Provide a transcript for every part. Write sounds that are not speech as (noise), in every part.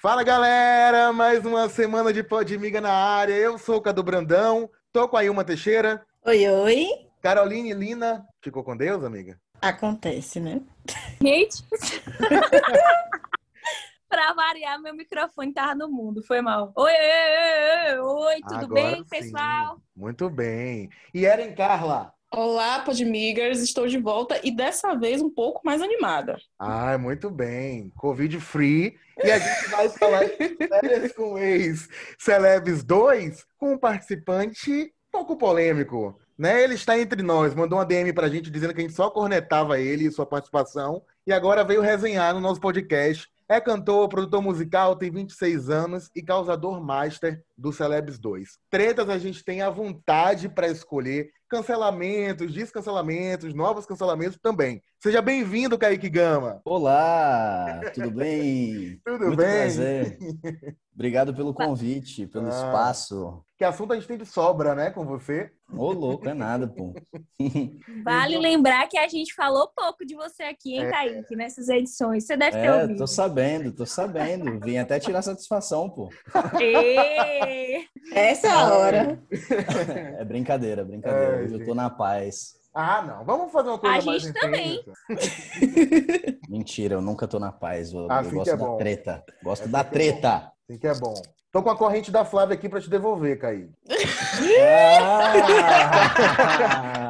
Fala galera, mais uma semana de Podmiga na área. Eu sou o Cadu Brandão, tô com a Ilma Teixeira. Oi, oi. Caroline Lina. Ficou com Deus, amiga? Acontece, né? Gente, (laughs) pra variar, meu microfone tava no mundo, foi mal. Oi, oi, oi, oi, oi, tudo Agora bem, sim. pessoal? Muito bem. E Eren Carla? Olá, Podmigers, estou de volta e dessa vez um pouco mais animada. Ai, muito bem. Covid free. E a gente vai falar de (laughs) com o ex Celebs 2 com um participante pouco polêmico. Né? Ele está entre nós, mandou uma DM pra gente dizendo que a gente só cornetava ele e sua participação. E agora veio resenhar no nosso podcast. É cantor, produtor musical, tem 26 anos e causador master do Celebs 2. Tretas a gente tem à vontade para escolher. Cancelamentos, descancelamentos, novos cancelamentos também. Seja bem-vindo, Kaique Gama. Olá, tudo bem? (laughs) Tudo Muito bem? prazer. Obrigado pelo convite, pelo Ah. espaço. Que assunto a gente tem de sobra, né, com você? Ô, louco, é nada, pô. (laughs) Vale lembrar que a gente falou pouco de você aqui, hein, É. Kaique, nessas edições. Você deve ter É, ouvido. tô sabendo, tô sabendo. Vim até tirar satisfação, pô. (laughs) Ê! Essa é a hora. É brincadeira, brincadeira. É, Hoje eu gente. tô na paz. Ah, não. Vamos fazer uma coisa A mais gente intensa. também. Mentira, eu nunca tô na paz. Eu, eu Assim que gosto é da bom. treta. Gosto Assim da que é bom. treta. Assim que é bom. Tô com a corrente da Flávia aqui pra te devolver, Kaique. Ah!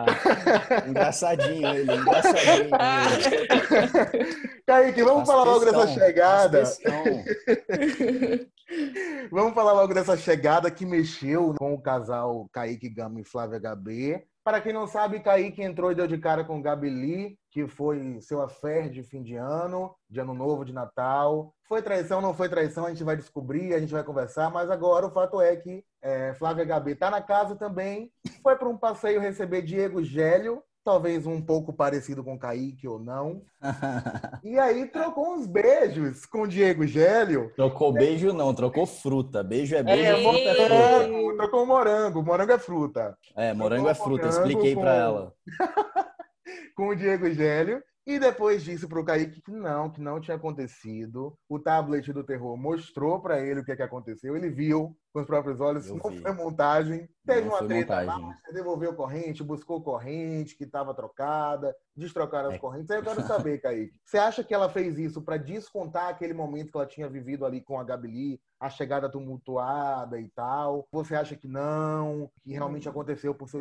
(laughs) engraçadinho ele, engraçadinho ele. Kaique, vamos Faz falar logo questão, dessa chegada. (laughs) Vamos falar logo dessa chegada que mexeu com o casal Kaique Gama e Flávia HB. Para quem não sabe, Kaique entrou e deu de cara com Gabi Lee, que foi seu affair de fim de ano, de ano novo, de Natal. Foi traição, não foi traição, a gente vai descobrir, a gente vai conversar, mas agora o fato é que é, Flávia HB tá na casa também. Foi para um passeio receber Diego Gélio, talvez um pouco parecido com Kaique ou não. (laughs) E aí trocou uns beijos com Diego Gélio. Trocou beijo não, trocou fruta. Beijo é beijo, É, fruta é fruta. morango, trocou morango. Morango é fruta. É, morango é fruta, Morango expliquei com- pra ela. (laughs) Com o Diego Gélio. E depois disse pro Kaique que não, que não tinha acontecido. O tablet do terror mostrou pra ele o que, é que aconteceu. Ele viu com os próprios olhos. Eu não vi. foi montagem. Teve Não uma treta montagem. lá, você devolveu corrente, buscou corrente que estava trocada, destrocaram as É. correntes. Aí eu quero saber, Kaique. Você acha que ela fez isso pra descontar aquele momento que ela tinha vivido ali com a Gabi a chegada tumultuada e tal? Você acha que não? Que realmente aconteceu por seu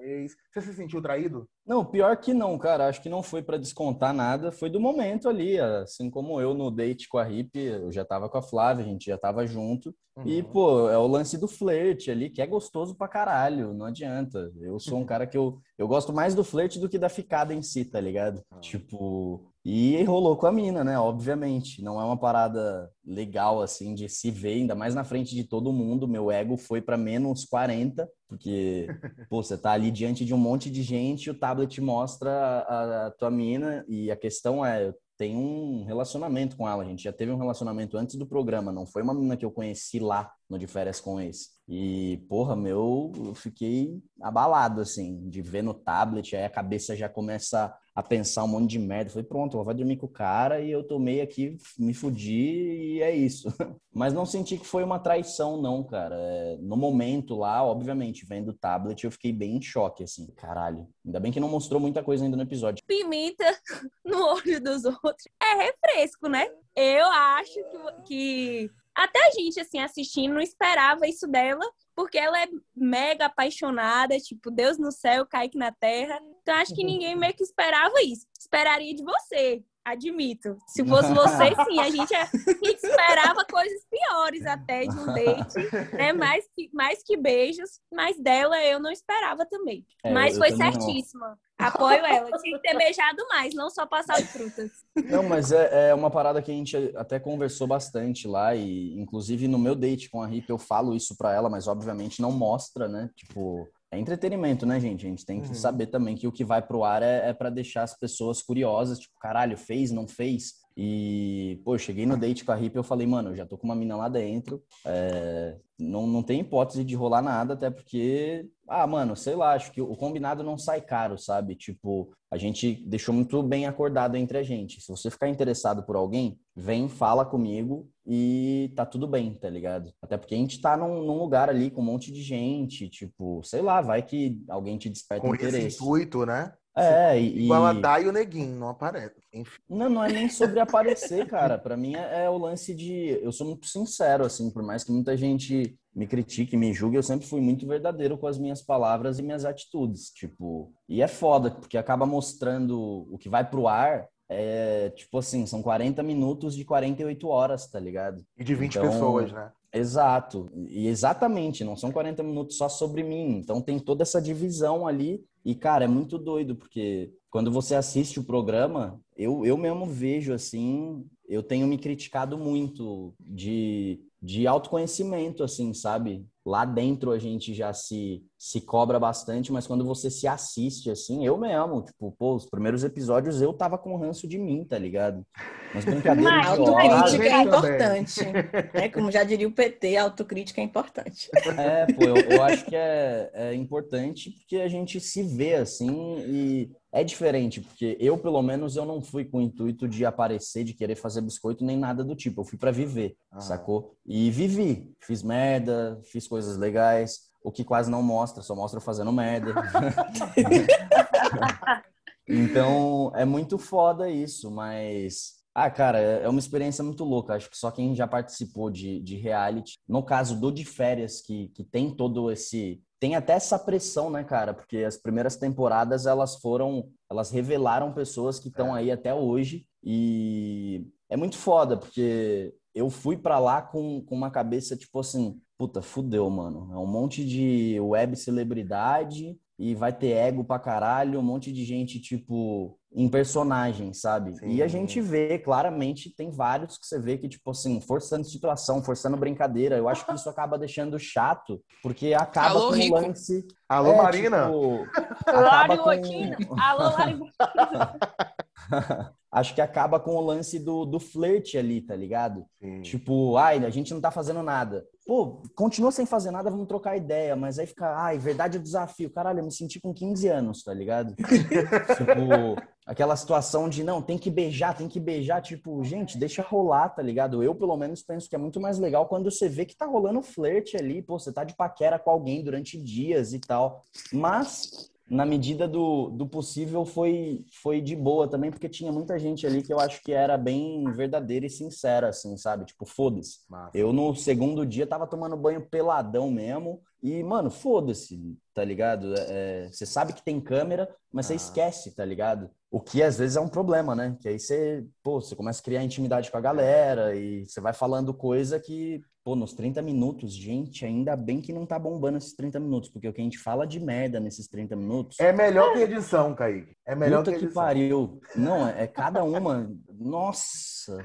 ex? Você se sentiu traído? Não, pior que não, cara. Acho que não foi pra descontar nada. Foi do momento ali. Assim como eu no date com a Rip, eu já tava com a Flávia, a gente já tava junto. E, Uhum. pô, é o lance do flerte ali, que é gostoso pra caralho. Não adianta. Eu sou um (laughs) cara que eu, eu gosto mais do flerte do que da ficada em si, tá ligado? Ah. Tipo. E rolou com a mina, né? Obviamente. Não é uma parada legal, assim, de se ver, ainda mais na frente de todo mundo. Meu ego foi pra menos 40, porque, (laughs) pô, você tá ali diante de um monte de gente, o tablet mostra a, a tua mina, e a questão é, tenho um relacionamento com ela, a gente já teve um relacionamento antes do programa, não foi uma menina que eu conheci lá no De Férias com Ex. E, porra, meu, eu fiquei abalado, assim, de ver no tablet, aí a cabeça já começa a pensar um monte de merda. Falei, pronto, vai dormir com o cara e eu tomei aqui, me fudi e é isso. (laughs) Mas não senti que foi uma traição, não, cara. É, no momento lá, obviamente, vendo o tablet, eu fiquei bem em choque, assim. Caralho. Ainda bem que não mostrou muita coisa ainda no episódio. Pimenta (laughs) no olho dos outros é refresco, né? Eu acho que, que até a gente, assim, assistindo, não esperava isso dela, porque ela é mega apaixonada, tipo, Deus no céu, Kaique na terra. Então, acho que ninguém meio que esperava isso. Esperaria de você, admito. Se fosse você, (laughs) sim, a gente, a gente esperava coisas piores até de um date, né? Mais que, mais que beijos, mas dela eu não esperava também. É, mas foi também não. certíssima. Apoio ela. Tinha que ter beijado mais, não só passar de frutas. Não, mas é, é uma parada que a gente até conversou bastante lá e inclusive no meu date com a Rip eu falo isso pra ela, mas obviamente não mostra, né? Tipo, é entretenimento, né, gente? A gente tem que Uhum. saber também que o que vai pro ar é, é para deixar as pessoas curiosas, tipo, caralho, fez, não fez? E, pô, cheguei no date com a Hip e eu falei, mano, eu já tô com uma mina lá dentro. é, não, não tem hipótese de rolar nada, até porque, ah, mano, sei lá, acho que o combinado não sai caro, sabe? Tipo, a gente deixou muito bem acordado entre a gente. Se você ficar interessado por alguém, vem, fala comigo e tá tudo bem, tá ligado? Até porque a gente tá num, num lugar ali com um monte de gente, tipo, sei lá, vai que alguém te desperta Com esse interesse. intuito, né? É, e, Igual a Dai e o Neguinho, não aparece. Enfim. Não, não é nem sobre aparecer, cara. Pra mim é, é o lance de. Eu sou muito sincero, assim, por mais que muita gente me critique, me julgue, eu sempre fui muito verdadeiro com as minhas palavras e minhas atitudes. Tipo, e é foda, porque acaba mostrando o que vai pro ar. É, tipo assim, são 40 minutos de 48 horas, tá ligado? E de 20 Então, pessoas, né? Exato. E exatamente, não são 40 minutos só sobre mim. Então tem toda essa divisão ali. E, cara, é muito doido, porque quando você assiste o programa, eu, eu mesmo vejo assim, eu tenho me criticado muito de, de autoconhecimento, assim, sabe? Lá dentro a gente já se, se cobra bastante, mas quando você se assiste, assim, eu mesmo, tipo, pô, os primeiros episódios eu tava com ranço de mim, tá ligado? Mas brincadeira Mas. Autocrítica é importante. É como já diria o PT, autocrítica é importante. É, pô, eu, eu acho que é, é importante porque a gente se vê assim e é diferente, porque eu, pelo menos, eu não fui com o intuito de aparecer, de querer fazer biscoito, nem nada do tipo. Eu fui pra viver, Ah. sacou? E vivi. Fiz merda, fiz coisas legais, o que quase não mostra, só mostra fazendo merda. (laughs) então, é muito foda isso, mas... Ah, cara, é uma experiência muito louca. Acho que só quem já participou de, de reality, no caso do de férias, que, que tem todo esse. Tem até essa pressão, né, cara? Porque as primeiras temporadas elas foram. Elas revelaram pessoas que estão aí até hoje. E é muito foda, porque eu fui pra lá com, com uma cabeça tipo assim: puta, fudeu, mano. É um monte de web celebridade e vai ter ego pra caralho, um monte de gente, tipo, em personagem, sabe? Sim. E a gente vê, claramente, tem vários que você vê que, tipo assim, forçando situação, forçando brincadeira. Eu acho que isso acaba deixando chato, porque acaba Alô, com Rico. o lance. Alô, é, Marina? tipo, acaba com... Loquina. Alô, Lari (laughs) (laughs) Acho que acaba com o lance do, do flerte ali, tá ligado? Sim. Tipo, ai, a gente não tá fazendo nada. Pô, continua sem fazer nada, vamos trocar ideia. Mas aí fica, ai, verdade é o desafio. Caralho, eu me senti com 15 anos, tá ligado? (laughs) tipo, aquela situação de, não, tem que beijar, tem que beijar. Tipo, gente, deixa rolar, tá ligado? Eu, pelo menos, penso que é muito mais legal quando você vê que tá rolando flerte ali. Pô, você tá de paquera com alguém durante dias e tal. Mas na medida do, do possível, foi, foi de boa também, porque tinha muita gente ali que eu acho que era bem verdadeira e sincera, assim, sabe? Tipo, foda-se. Eu, no segundo dia, tava tomando banho peladão mesmo. E, mano, foda-se, tá ligado? É, Você sabe que tem câmera, mas você Ah. esquece, tá ligado? O que às vezes é um problema, né? Que aí você, pô, você começa a criar intimidade com a galera e você vai falando coisa que, pô, nos 30 minutos, gente, ainda bem que não tá bombando esses 30 minutos, porque o que a gente fala de merda nesses 30 minutos. É melhor que edição, Kaique. É melhor Puta que que edição. pariu. Não, é, é cada uma. Nossa.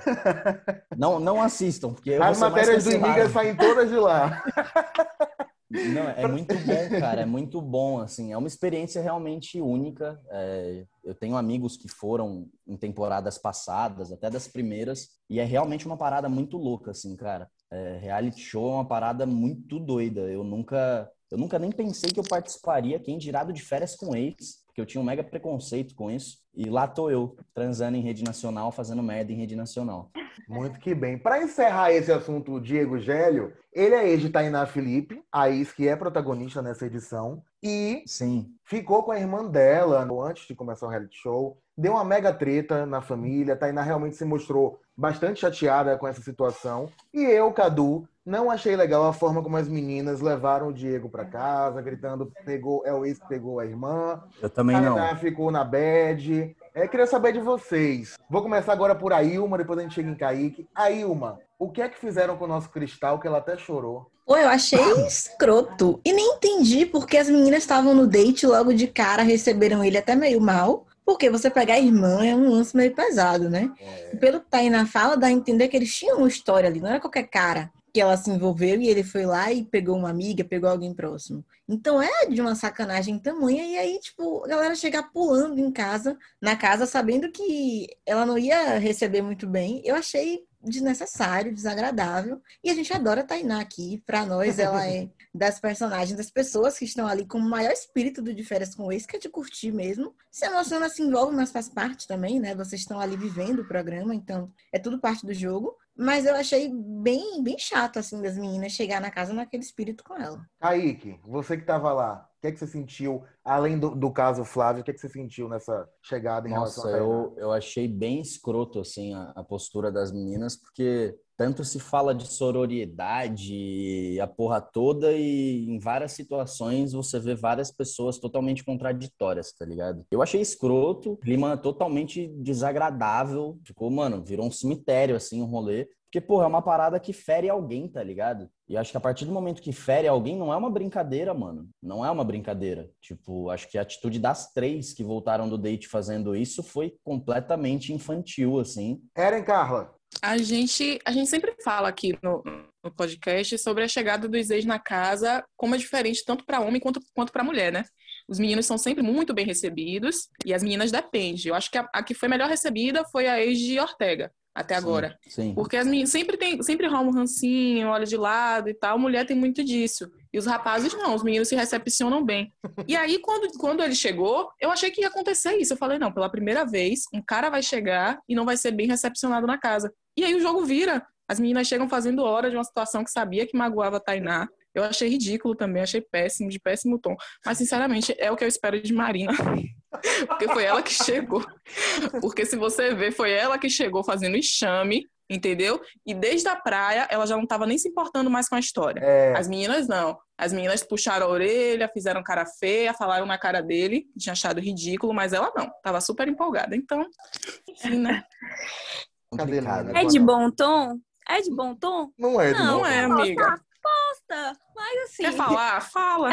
Não, não assistam, porque eu As matérias do. Imiga saem todas de lá. (laughs) Não, é muito bom, cara. É muito bom, assim. É uma experiência realmente única. É, eu tenho amigos que foram em temporadas passadas, até das primeiras, e é realmente uma parada muito louca, assim, cara. É, reality show é uma parada muito doida. Eu nunca, eu nunca nem pensei que eu participaria, quem dirá de férias com ex, porque eu tinha um mega preconceito com isso. E lá tô eu, transando em rede nacional, fazendo merda em rede nacional. Muito que bem. Para encerrar esse assunto, o Diego Gélio, ele é ex de Tainá Felipe, a ex que é protagonista nessa edição, e Sim. ficou com a irmã dela antes de começar o reality show. Deu uma mega treta na família. Tainá realmente se mostrou bastante chateada com essa situação. E eu, Cadu, não achei legal a forma como as meninas levaram o Diego para casa, gritando: pegou, é o ex que pegou a irmã. Eu também não. Tainá ficou na bad. É, queria saber de vocês. Vou começar agora por Ailma, depois a gente chega em Kaique. Ailma, o que é que fizeram com o nosso cristal que ela até chorou? Pô, eu achei (coughs) escroto. E nem entendi porque as meninas estavam no date logo de cara, receberam ele até meio mal. Porque você pegar a irmã é um lance meio pesado, né? Pelo que tá aí na fala, dá a entender que eles tinham uma história ali, não era qualquer cara que ela se envolveu e ele foi lá e pegou uma amiga, pegou alguém próximo. Então é de uma sacanagem tamanha. E aí, tipo, a galera chegar pulando em casa, na casa, sabendo que ela não ia receber muito bem. Eu achei desnecessário, desagradável. E a gente adora a Tainá aqui. Pra nós, ela é (laughs) das personagens, das pessoas que estão ali com o maior espírito do de férias com esse, que é de curtir mesmo. Se emociona, se envolve, mas faz parte também, né? Vocês estão ali vivendo o programa, então é tudo parte do jogo. Mas eu achei bem, bem chato, assim, das meninas chegar na casa naquele espírito com ela. Kaique, você que estava lá, o que é que você sentiu, além do, do caso Flávio, o que é que você sentiu nessa chegada em Nossa, relação a eu, eu achei bem escroto, assim, a, a postura das meninas, porque tanto se fala de sororidade, a porra toda, e em várias situações você vê várias pessoas totalmente contraditórias, tá ligado? Eu achei escroto, clima totalmente desagradável, ficou, mano, virou um cemitério, assim, um rolê. Porque, porra, é uma parada que fere alguém, tá ligado? E acho que a partir do momento que fere alguém, não é uma brincadeira, mano. Não é uma brincadeira. Tipo, acho que a atitude das três que voltaram do date fazendo isso foi completamente infantil, assim. Eren Carla. A gente, a gente sempre fala aqui no, no podcast sobre a chegada dos ex na casa, como é diferente tanto para homem quanto, quanto para mulher, né? Os meninos são sempre muito bem recebidos e as meninas depende. Eu acho que a, a que foi melhor recebida foi a ex de Ortega até agora. Sim. Porque as meninas sempre tem, sempre rola um rancinho, olha de lado e tal. Mulher tem muito disso. E os rapazes não, os meninos se recepcionam bem. E aí, quando, quando ele chegou, eu achei que ia acontecer isso. Eu falei, não, pela primeira vez, um cara vai chegar e não vai ser bem recepcionado na casa. E aí o jogo vira. As meninas chegam fazendo hora de uma situação que sabia que magoava a Tainá. Eu achei ridículo também, achei péssimo, de péssimo tom. Mas, sinceramente, é o que eu espero de Marina. Porque foi ela que chegou. Porque se você ver, foi ela que chegou fazendo enxame, entendeu? E desde a praia, ela já não estava nem se importando mais com a história. É, As meninas não. As meninas puxaram a orelha, fizeram cara feia, falaram na cara dele, tinha achado ridículo, mas ela não. Tava super empolgada. Então, enfim, né? É de bom tom? É de bom tom? Não é, de Não, Não é, amiga. Mas assim. Quer falar? (laughs) Fala.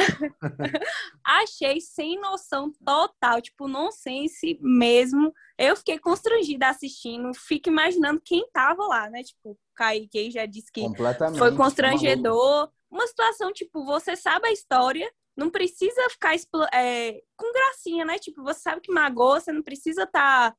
achei sem noção total, tipo, nonsense mesmo. Eu fiquei constrangida assistindo, fico imaginando quem tava lá, né? Tipo, o Kaique já disse que foi maluco. constrangedor. Uma situação, tipo, você sabe a história, não precisa ficar é, com gracinha, né? Tipo, você sabe que magoou, você não precisa estar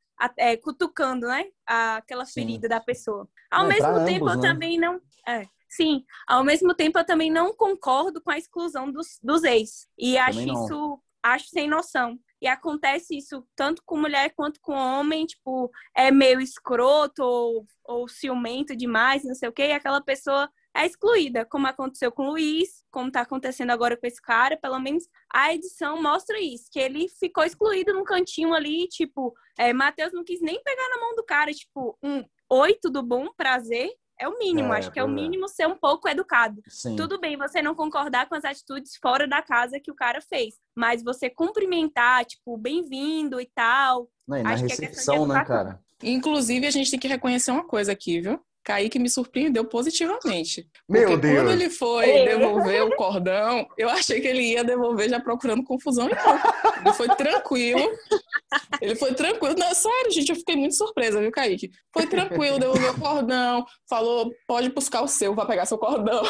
cutucando, né? A- aquela Sim. ferida da pessoa. Ao Não, mesmo tempo, ambos, eu né? também não. É, sim, ao mesmo tempo, eu também não concordo com a exclusão dos, dos ex. E acho isso, acho sem noção. E acontece isso tanto com mulher quanto com homem, tipo, é meio escroto ou, ou ciumento demais, não sei o quê, e aquela pessoa é excluída, como aconteceu com o Luiz, como tá acontecendo agora com esse cara, pelo menos a edição mostra isso, que ele ficou excluído num cantinho ali, tipo, é, Matheus não quis nem pegar na mão do cara, tipo, um oi, tudo bom, prazer, é o mínimo, É, acho que é o é. mínimo ser um pouco educado. Sim. Tudo bem você não concordar com as atitudes fora da casa que o cara fez, mas você cumprimentar, tipo, bem-vindo e tal. Não, e na Acho que é recepção, né, educação. cara? Inclusive, a gente tem que reconhecer uma coisa aqui, viu? Kaique me surpreendeu positivamente. Meu Porque Deus. quando ele foi É. devolver o cordão, eu achei que ele ia devolver já procurando confusão e não. Ele foi tranquilo. (laughs) Ele foi tranquilo. Não, sério, gente, eu fiquei muito surpresa, viu, Kaique? Foi tranquilo, devolveu o cordão, falou, pode buscar o seu, vai pegar seu cordão.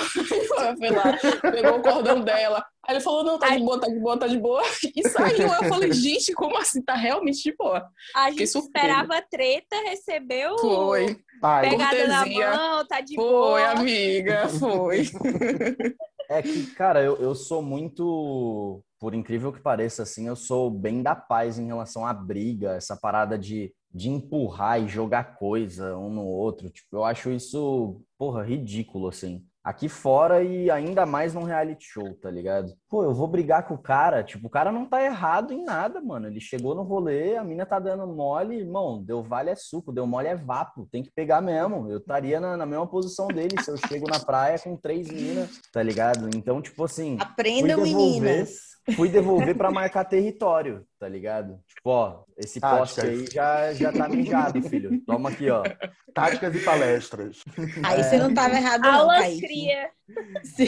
Ela foi lá, pegou o cordão dela. Aí ele falou, não, tá de boa, tá de boa, tá de boa. E saiu. Eu falei, gente, como assim? Tá realmente de boa. A Fiquei gente esperava treta, recebeu Foi. Ai, pegada na cortesia. mão, tá de Foi, boa. amiga, foi. É que, cara, eu, eu sou muito, por incrível que pareça, assim, eu sou bem da paz em relação à briga, essa parada de, de empurrar e jogar coisa um no outro. Tipo, eu acho isso, porra, ridículo, assim. Aqui fora e ainda mais num reality show, tá ligado? Pô, eu vou brigar com o cara, tipo, o cara não tá errado em nada, mano. Ele chegou no rolê, a mina tá dando mole, irmão, deu vale é suco, deu mole é vapo, tem que pegar mesmo. Eu estaria na, na mesma posição dele se eu chego na praia com três minas, tá ligado? Então, tipo assim, Aprendam, devolver. meninas. Fui devolver pra marcar território, tá ligado? Tipo, ó, esse poste aí já, já tá mijado, filho. Toma aqui, ó. táticas e palestras. Aí você não tava errado, não, Aulas Kaique. cria. Sim.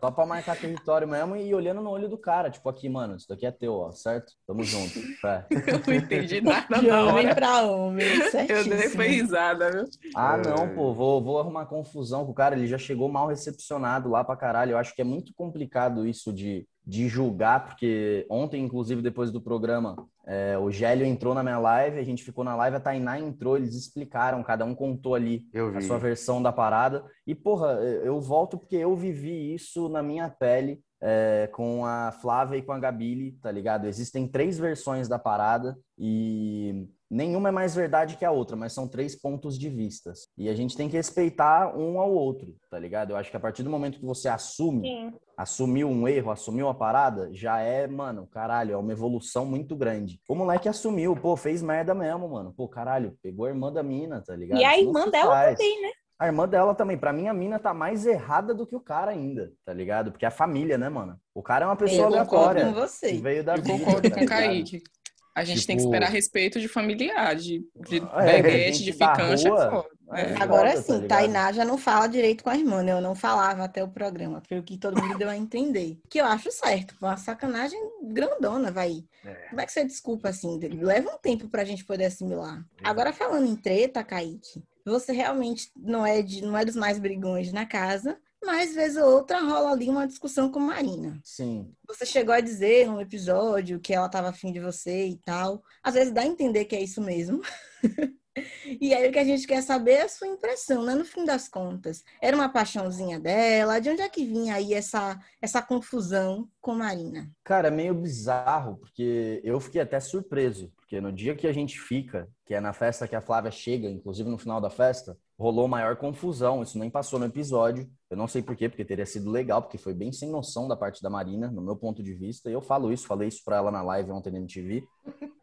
Só pra marcar território mesmo e olhando no olho do cara. Tipo, aqui, mano, isso daqui é teu, ó, certo? Tamo junto. É. Eu não entendi (laughs) nada De na homem hora. pra homem, Eu dei certíssimo. foi risada, viu? Ah, É. não, pô, vou, vou arrumar confusão com o cara. Ele já chegou mal recepcionado lá pra caralho. Eu acho que é muito complicado isso de, de julgar, porque ontem, inclusive, depois do programa, é, o Gélio entrou na minha live, a gente ficou na live, a Tainá entrou, eles explicaram, cada um contou ali a sua versão da parada. E, porra, eu volto porque eu vivi isso na minha pele é, com a Flávia e com a Gabile, tá ligado? Existem três versões da parada e nenhuma é mais verdade que a outra, mas são três pontos de vistas. E a gente tem que respeitar um ao outro, tá ligado? Eu acho que a partir do momento que você assume, Sim. assumiu um erro, assumiu a parada, já é, mano, caralho, é uma evolução muito grande. O moleque assumiu, pô, fez merda mesmo, mano. Pô, caralho, pegou a irmã da mina, tá ligado? E a irmã dela faz. também, né? A irmã dela também. Pra mim, a mina tá mais errada do que o cara ainda, tá ligado? Porque é a família, né, mano? O cara é uma pessoa Eu concordo aleatória. com você. que veio da Eu vida, concordo tá com o? Kaique. A gente tem que Tipo- esperar respeito de familiar, de, de É, beguete, de ficante. é rua. É. É. Agora tá sim, ligado? Tainá já não fala direito com a irmã, né? Eu não falava até o programa. Foi o que todo mundo deu a entender. (laughs) Que eu acho certo. Uma sacanagem grandona, vai. É. Como é que você desculpa assim? Leva um tempo pra gente poder assimilar. Agora, falando em treta, Kaique, você realmente não é, de, não é dos mais brigões na casa, mas vez ou outra rola ali uma discussão com Marina. Sim. Você chegou a dizer num episódio que ela tava afim de você e tal. Às vezes dá a entender que é isso mesmo. (laughs) E aí o que a gente quer saber é a sua impressão, né? No fim das contas. Era uma paixãozinha dela? De onde é que vinha aí essa, essa confusão com Marina? Cara, é meio bizarro, porque eu fiquei até surpreso. Porque no dia que a gente fica, que é na festa que a Flávia chega, inclusive no final da festa, rolou maior confusão. Isso nem passou no episódio. Eu não sei porquê, porque teria sido legal, porque foi bem sem noção da parte da Marina, no meu ponto de vista. E eu falo isso, falei isso pra ela na live ontem na MTV.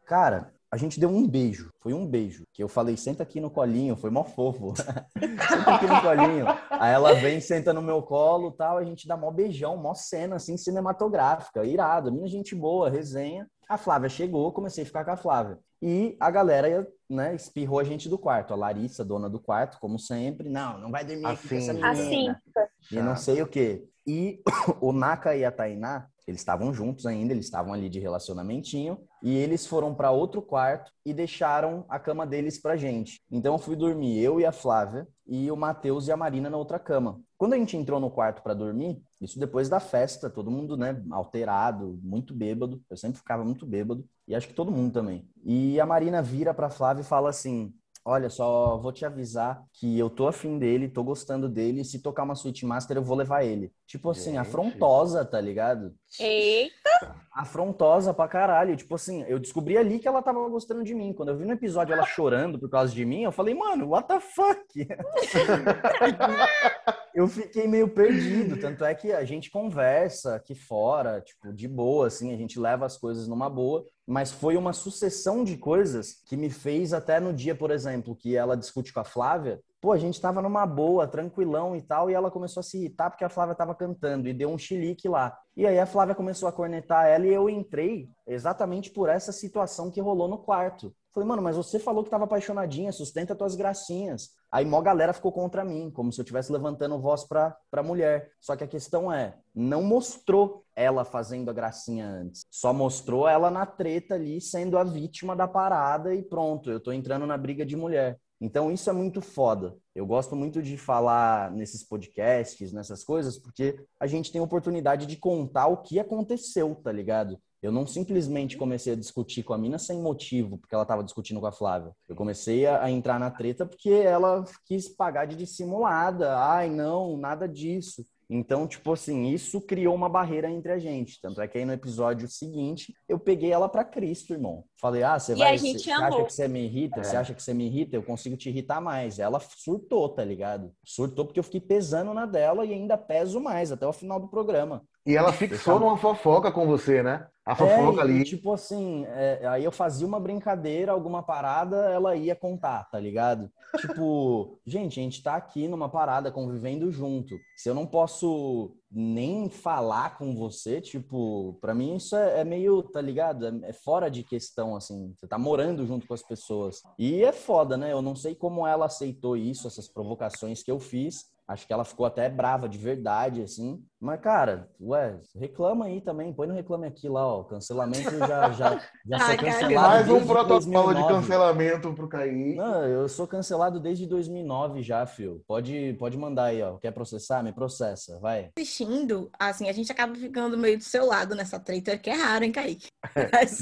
Cara, a gente deu um beijo. Foi um beijo. Que eu falei, senta aqui no colinho. Foi mó fofo. (laughs) senta aqui no colinho. Aí ela vem, senta no meu colo tal. A gente dá mó beijão, mó cena, assim, cinematográfica. Irado. Minha gente boa, resenha. A Flávia chegou, comecei a ficar com a Flávia. E a galera, né, espirrou a gente do quarto. A Larissa, dona do quarto, como sempre. Não, não vai dormir aqui com essa Assim. menina. Assim. E não sei o quê. E (coughs) o Naka e a Tainá, eles estavam juntos ainda, eles estavam ali de relacionamentinho, e eles foram para outro quarto e deixaram a cama deles pra gente. Então eu fui dormir, eu e a Flávia, e o Matheus e a Marina na outra cama. Quando a gente entrou no quarto para dormir, isso depois da festa, todo mundo, né, alterado, muito bêbado. Eu sempre ficava muito bêbado, e acho que todo mundo também. E a Marina vira pra Flávia e fala assim: Olha, só vou te avisar que eu tô afim dele, tô gostando dele, e se tocar uma Switch Master eu vou levar ele. Tipo assim, Gente. afrontosa, tá ligado? Eita, Afrontosa pra caralho. Tipo assim, eu descobri ali que ela tava gostando de mim. Quando eu vi no episódio ela chorando por causa de mim, eu falei, mano, what the fuck? (laughs) eu fiquei meio perdido. Tanto é que a gente conversa aqui fora, tipo, de boa, assim, a gente leva as coisas numa boa. Mas foi uma sucessão de coisas que me fez até no dia, por exemplo, que ela discute com a Flávia. Pô, a gente tava numa boa, tranquilão e tal, e ela começou a se irritar porque a Flávia tava cantando e deu um chilique lá. E aí a Flávia começou a cornetar ela e eu entrei exatamente por essa situação que rolou no quarto. Falei, mano, mas você falou que tava apaixonadinha, sustenta tuas gracinhas. Aí mó galera ficou contra mim, como se eu estivesse levantando voz pra, pra mulher. Só que a questão é, não mostrou ela fazendo a gracinha antes. Só mostrou ela na treta ali, sendo a vítima da parada e pronto, eu tô entrando na briga de mulher. Então isso é muito foda. Eu gosto muito de falar nesses podcasts, nessas coisas, porque a gente tem oportunidade de contar o que aconteceu, tá ligado? Eu não simplesmente comecei a discutir com a mina sem motivo, porque ela tava discutindo com a Flávia. Eu comecei a, a entrar na treta porque ela quis pagar de dissimulada. Ai, não, nada disso. Então, tipo assim, isso criou uma barreira entre a gente. Tanto é que aí no episódio seguinte, eu peguei ela pra Cristo, irmão. Falei, ah, você E vai. a gente Você acha que você me irrita? É. Você acha que você me irrita? Eu consigo te irritar mais. Ela surtou, tá ligado? Surtou porque eu fiquei pesando na dela e ainda peso mais até o final do programa. E ela fixou numa fofoca com você, né? A fofoca É, ali. e, tipo assim, é, aí eu fazia uma brincadeira, alguma parada, ela ia contar, tá ligado? Tipo, (laughs) gente, a gente tá aqui numa parada, convivendo junto. Se eu não posso nem falar com você, tipo, pra mim isso é, é meio, tá ligado? É, é fora de questão, assim. Você tá morando junto com as pessoas. E é foda, né? Eu não sei como ela aceitou isso, essas provocações que eu fiz. Acho que ela ficou até brava de verdade, assim. Mas, cara, ué, reclama aí também. Põe no Reclame Aqui lá, ó. Cancelamento já, já, já (laughs) sou cancelado Mais um protocolo de 2009. cancelamento pro Kaique. Não, eu sou cancelado desde 2009 já, fio. Pode, pode mandar aí, ó. Quer processar? Me processa, vai. Assistindo, assim, a gente acaba ficando meio do seu lado nessa treta, que é raro, hein, Kaique? (laughs) Mas,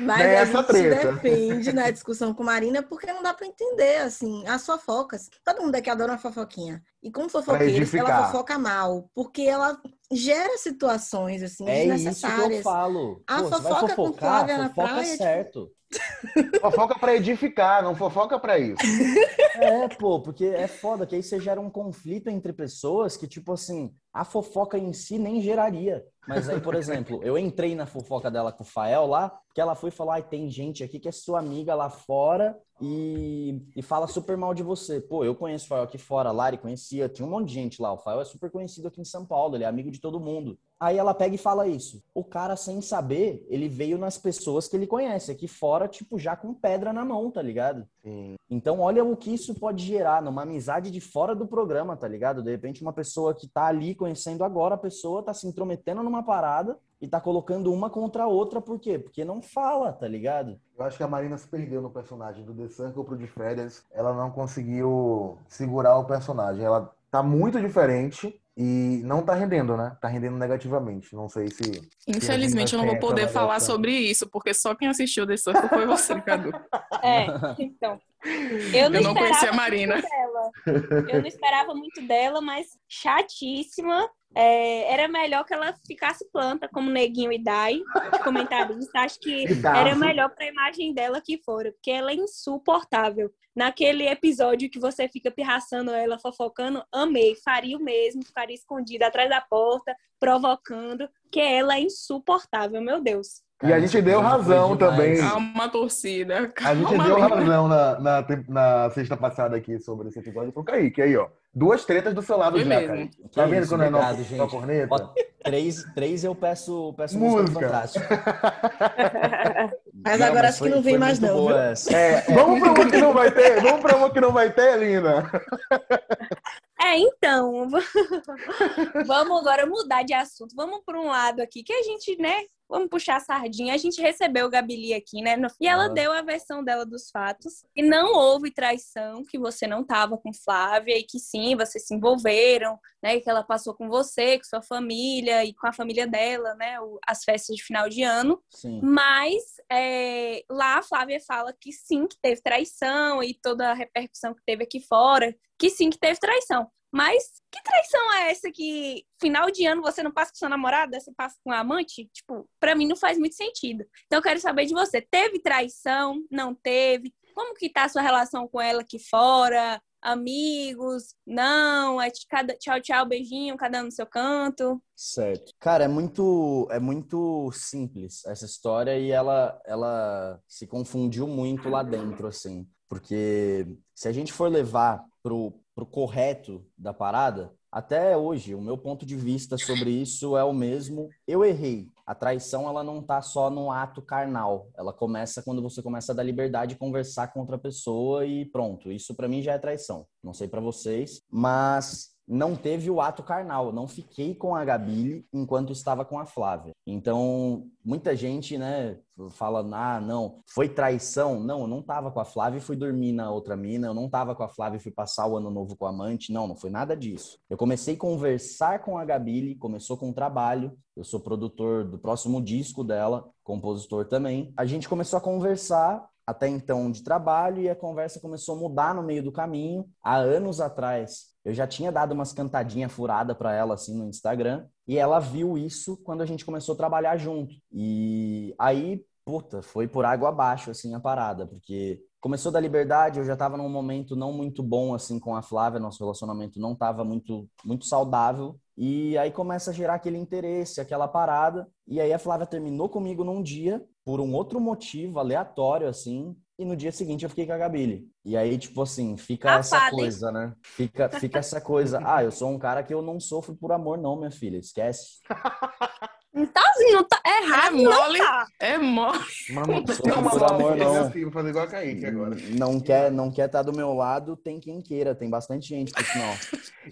mas a Nessa gente treta. se defende na discussão com Marina porque não dá pra entender, assim, as fofocas. Todo mundo aqui adora uma fofoquinha. E como fofoqueiros, ela fofoca mal, porque ela gera situações, assim, É isso que eu desnecessárias. falo. A Pô, você vai fofoca com fofocar, Flávia na fofoca praia, tipo- certo. Fofoca pra edificar, não fofoca pra isso. É, pô, porque é foda que aí você gera um conflito entre pessoas que, tipo assim, a fofoca em si nem geraria. Mas aí, por exemplo, eu entrei na fofoca dela com o Fael lá, porque ela foi falar, ai, tem gente aqui que é sua amiga lá fora e, e fala super mal de você. Pô, eu conheço o Fael aqui fora, a Lari conhecia, tinha um monte de gente lá. O Fael é super conhecido aqui em São Paulo, ele é amigo de todo mundo. Aí ela pega e fala isso. O cara, sem saber, ele veio nas pessoas que ele conhece. Aqui fora, tipo, já com pedra na mão, tá ligado? Então, olha o que isso pode gerar numa amizade de fora do programa, tá ligado? De repente, uma pessoa que tá ali conhecendo agora, a pessoa tá se intrometendo numa parada e tá colocando uma contra a outra, por quê? Porque não fala, tá ligado? Eu acho que a Marina se perdeu no personagem do The Circle pro de férias. Ela não conseguiu segurar o personagem. Ela tá muito diferente e não tá rendendo, né? Tá rendendo negativamente. Não sei se. Infelizmente, eu não vou poder falar sobre isso, porque só quem assistiu The Circle foi você, Cadu. (laughs) É, então. Eu não, Eu não conhecia a esperava Marina. muito dela. Eu não esperava muito dela, mas chatíssima. É, era melhor que ela ficasse planta como Neguinho e Dai, de comentarista. Acho que era melhor para a imagem dela que fora, porque ela é insuportável. Naquele episódio que você fica pirraçando ela, fofocando, amei, faria o mesmo, ficaria escondida atrás da porta, provocando, que ela é insuportável, meu Deus. E a gente deu razão também. Calma, torcida. A gente Calma, deu razão na, na, na sexta passada aqui sobre esse episódio pro Kaique. Aí, ó. Duas tretas do seu lado Foi já, mesmo. Kaique. Tá Que vendo isso, quando é nosso, gente. corneta? Ó, três, três eu peço, peço Música. música fantástica. (laughs) Mas agora acho que não vem mais não. É, (laughs) vamos pra uma que não vai ter? Vamos pra uma que não vai ter, Lina? (laughs) É, então, vamos agora mudar de assunto. Vamos para um lado aqui que a gente, né? Vamos puxar a sardinha. A gente recebeu o Gabili aqui, né? E ela Ah. deu a versão dela dos fatos. E não houve traição, que você não estava com Flávia e que sim, vocês se envolveram, né? E que ela passou com você, com sua família e com a família dela, né? o- As festas de final de ano. Sim. Mas é, lá a Flávia fala que sim, que teve traição e toda a repercussão que teve aqui fora, que sim, que teve traição. Mas que traição é essa que final de ano você não passa com sua namorada, você passa com a amante? Tipo, pra mim não faz muito sentido. Então eu quero saber de você, teve traição? Não teve? Como que tá a sua relação com ela aqui fora? Amigos? Não? É de cada tchau, tchau, beijinho, cada um no seu canto? Certo. Cara, é muito, é muito simples essa história e ela, ela se confundiu muito lá dentro, assim. Porque se a gente for levar pro, pro correto da parada, até hoje, o meu ponto de vista sobre isso é o mesmo. Eu errei. A traição, ela não tá só no ato carnal. Ela começa quando você começa a dar liberdade de conversar com outra pessoa e pronto. Isso pra mim já é traição. Não sei pra vocês, mas não teve o ato carnal. Não fiquei com a Gabi enquanto estava com a Flávia. Então, muita gente, né, fala, ah, não, foi traição. Não, eu não tava com a Flávia e fui dormir na outra mina. Eu não tava com a Flávia e fui passar o ano novo com a amante. Não, não foi nada disso. Eu comecei a conversar com a Gabi, começou com o trabalho. Eu sou produtor do próximo disco dela, compositor também. A gente começou a conversar até então de trabalho e a conversa começou a mudar no meio do caminho. Há anos atrás, eu já tinha dado umas cantadinhas furadas para ela assim no Instagram e ela viu isso quando a gente começou a trabalhar junto. E aí, puta, foi por água abaixo assim a parada, porque começou da liberdade, eu já tava num momento não muito bom assim com a Flávia, nosso relacionamento não tava muito muito saudável. E aí começa a gerar aquele interesse, aquela parada. E aí a Flávia terminou comigo num dia, por um outro motivo aleatório, assim. E no dia seguinte eu fiquei com a Gabile. E aí, tipo assim, fica essa coisa, né? Fica, fica essa coisa. Ah, eu sou um cara que eu não sofro por amor, não, minha filha. Esquece. (laughs) Não tá assim, não tá É errado, não mole, tá. é mole. Mas não não, por amor, não. Vou fazer igual a Kaique agora. Não quer, não quer estar do meu lado, tem quem queira, tem bastante gente, por sinal.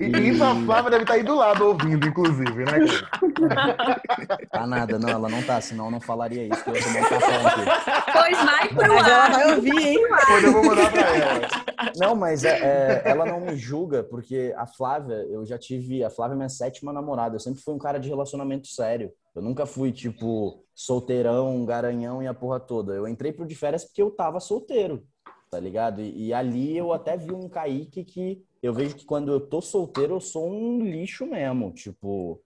E isso a Flávia deve estar aí do lado ouvindo, inclusive, né? cara? (laughs) Tá nada, não, ela não tá, senão eu não falaria isso, que eu aqui. Pois vai pro Mas ela ar. vai ouvir, hein? Depois eu vou mandar pra ela. Não, mas é, é, ela não me julga, porque a Flávia, eu já tive. A Flávia é minha sétima namorada. Eu sempre fui um cara de relacionamento sério. Eu nunca fui, tipo, solteirão, garanhão e a porra toda. Eu entrei pro de férias porque eu tava solteiro, tá ligado? E, e ali eu até vi um Kaique que eu vejo que quando eu tô solteiro, eu sou um lixo mesmo. Tipo,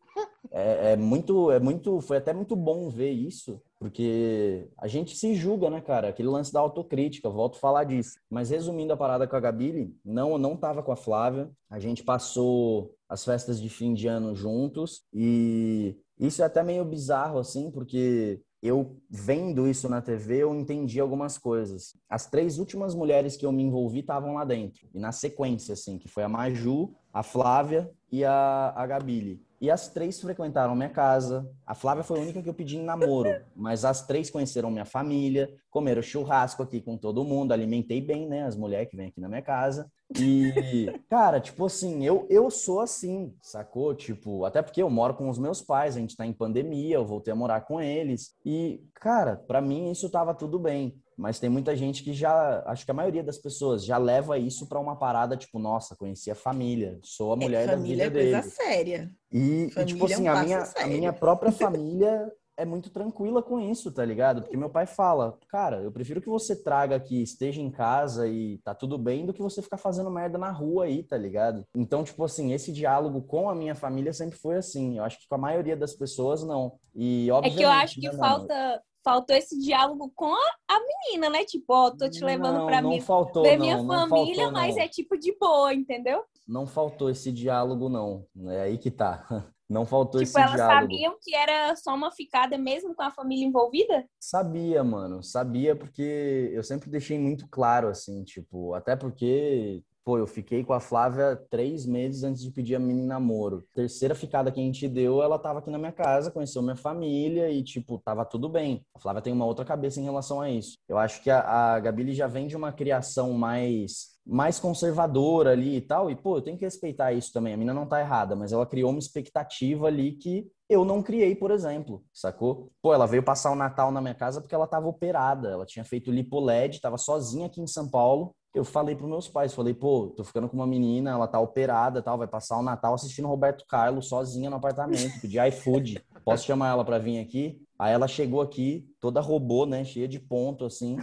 é, é muito, é muito, foi até muito bom ver isso, porque a gente se julga, né, cara? Aquele lance da autocrítica, volto a falar disso. Mas resumindo a parada com a Gabi, não, eu não tava com a Flávia. A gente passou as festas de fim de ano juntos e isso é até meio bizarro, assim, porque eu vendo isso na TV, eu entendi algumas coisas. As três últimas mulheres que eu me envolvi estavam lá dentro. E na sequência, assim, que foi a Maju, a Flávia e a, a Gabile. E as três frequentaram minha casa. A Flávia foi a única que eu pedi em namoro, mas as três conheceram minha família, comeram churrasco aqui com todo mundo, alimentei bem, né, as mulheres que vêm aqui na minha casa. E, cara, tipo assim, eu, eu sou assim, sacou? Tipo, até porque eu moro com os meus pais, a gente tá em pandemia, eu voltei a morar com eles. E, cara, pra mim isso tava tudo bem. Mas tem muita gente que já, acho que a maioria das pessoas já leva isso pra uma parada, tipo, nossa, conheci a família, sou a mulher da Família vida é coisa dele. séria. E, e, Família tipo é um assim, a minha, a minha própria família é muito tranquila com isso, tá ligado? Porque meu pai fala, cara, eu prefiro que você traga aqui, esteja em casa e tá tudo bem, do que você ficar fazendo merda na rua aí, tá ligado? Então, tipo assim, esse diálogo com a minha família sempre foi assim. Eu acho que com a maioria das pessoas, não. E, É obviamente, que eu acho que né, falta, faltou esse diálogo com a, menina, né? Tipo, ó, tô te levando não, pra não mim faltou, ver não, minha não família, faltou, mas é tipo de boa, entendeu? Não faltou esse diálogo, não. É aí que tá. (laughs) Não faltou tipo, esse elas diálogo. sabiam que era só uma ficada mesmo com a família envolvida? Sabia, mano. Sabia porque eu sempre deixei muito claro, assim, tipo, até porque, pô, eu fiquei com a Flávia três meses antes de pedir a em namoro. Terceira ficada que a gente deu, ela tava aqui na minha casa, conheceu minha família e, tipo, tava tudo bem. A Flávia tem uma outra cabeça em relação a isso. Eu acho que a, a Gabile já vem de uma criação mais mais conservadora ali e tal, e pô, eu tenho que respeitar isso também. A mina não tá errada, mas ela criou uma expectativa ali que eu não criei, por exemplo, sacou? Pô, ela veio passar o Natal na minha casa porque ela tava operada, ela tinha feito lipoled, tava sozinha aqui em São Paulo. Eu falei pros meus pais, falei, pô, tô ficando com uma menina, ela tá operada, tal, vai passar o Natal assistindo Roberto Carlos sozinha no apartamento, pedi iFood. Posso chamar ela pra vir aqui? Aí ela chegou aqui, toda robô, né, cheia de ponto assim.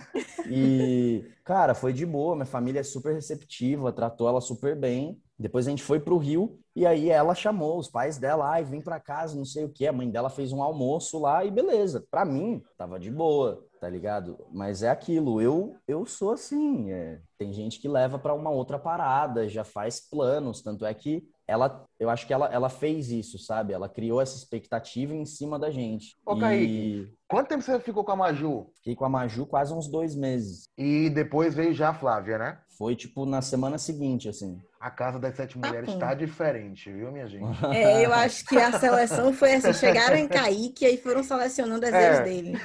E, cara, foi de boa, minha família é super receptiva, tratou ela super bem. Depois a gente foi pro Rio e aí ela chamou os pais dela, ai, vem pra casa, não sei o que. A mãe dela fez um almoço lá e beleza. Pra mim, tava de boa, tá ligado? Mas é aquilo, eu eu sou assim. é, Tem gente que leva pra uma outra parada, já faz planos. Tanto é que ela, eu acho que ela, ela fez isso, sabe? Ela criou essa expectativa em cima da gente. Ô, e Kaique. Quanto tempo você ficou com a Maju? fiquei com a Maju quase uns dois meses. E depois veio já a Flávia, né? Foi tipo na semana seguinte, assim. A casa das sete mulheres bom. tá diferente, viu, minha gente? É, eu acho que a seleção foi assim, chegaram em Kaique e aí foram selecionando as É. dele. (laughs)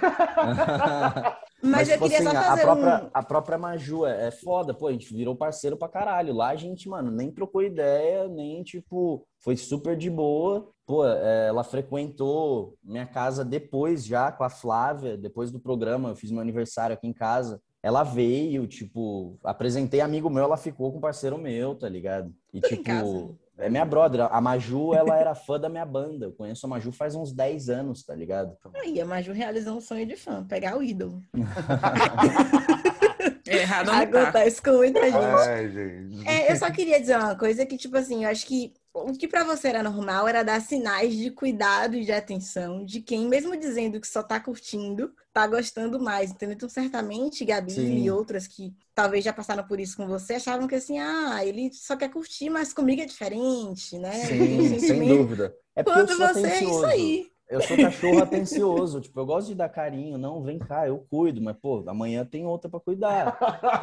Mas, eu tipo queria assim, só a- fazer a própria, um... a própria Maju é, é foda, pô, a gente virou parceiro pra caralho. Lá a gente, mano, nem trocou ideia, nem, tipo, foi super de boa. Pô, é, ela frequentou minha casa depois já com a Flávia, depois do programa, eu fiz meu aniversário aqui em casa. Ela veio, tipo, apresentei amigo meu, ela ficou com parceiro meu, tá ligado? E, casa. tipo, é minha brother. A Maju, ela era fã da minha banda. Eu conheço a Maju faz uns 10 anos, tá ligado? Aí, a Maju realizou um sonho de fã, pegar o ídolo. (laughs) Errado não tá. Acontece com muita gente. Ai, gente. É, eu só queria dizer uma coisa que, tipo assim, eu acho que o que pra você era normal era dar sinais de cuidado e de atenção de quem, mesmo dizendo que só tá curtindo, tá gostando mais, entendeu? Então, certamente, Gabi Sim. e outras que talvez já passaram por isso com você, achavam que assim, ah, ele só quer curtir, mas comigo é diferente, né? Sim, (laughs) sem dúvida. É Quando você é isso aí. Eu sou cachorro atencioso. Tipo, eu gosto de dar carinho. Não, vem cá, eu cuido. Mas, pô, amanhã tem outra pra cuidar.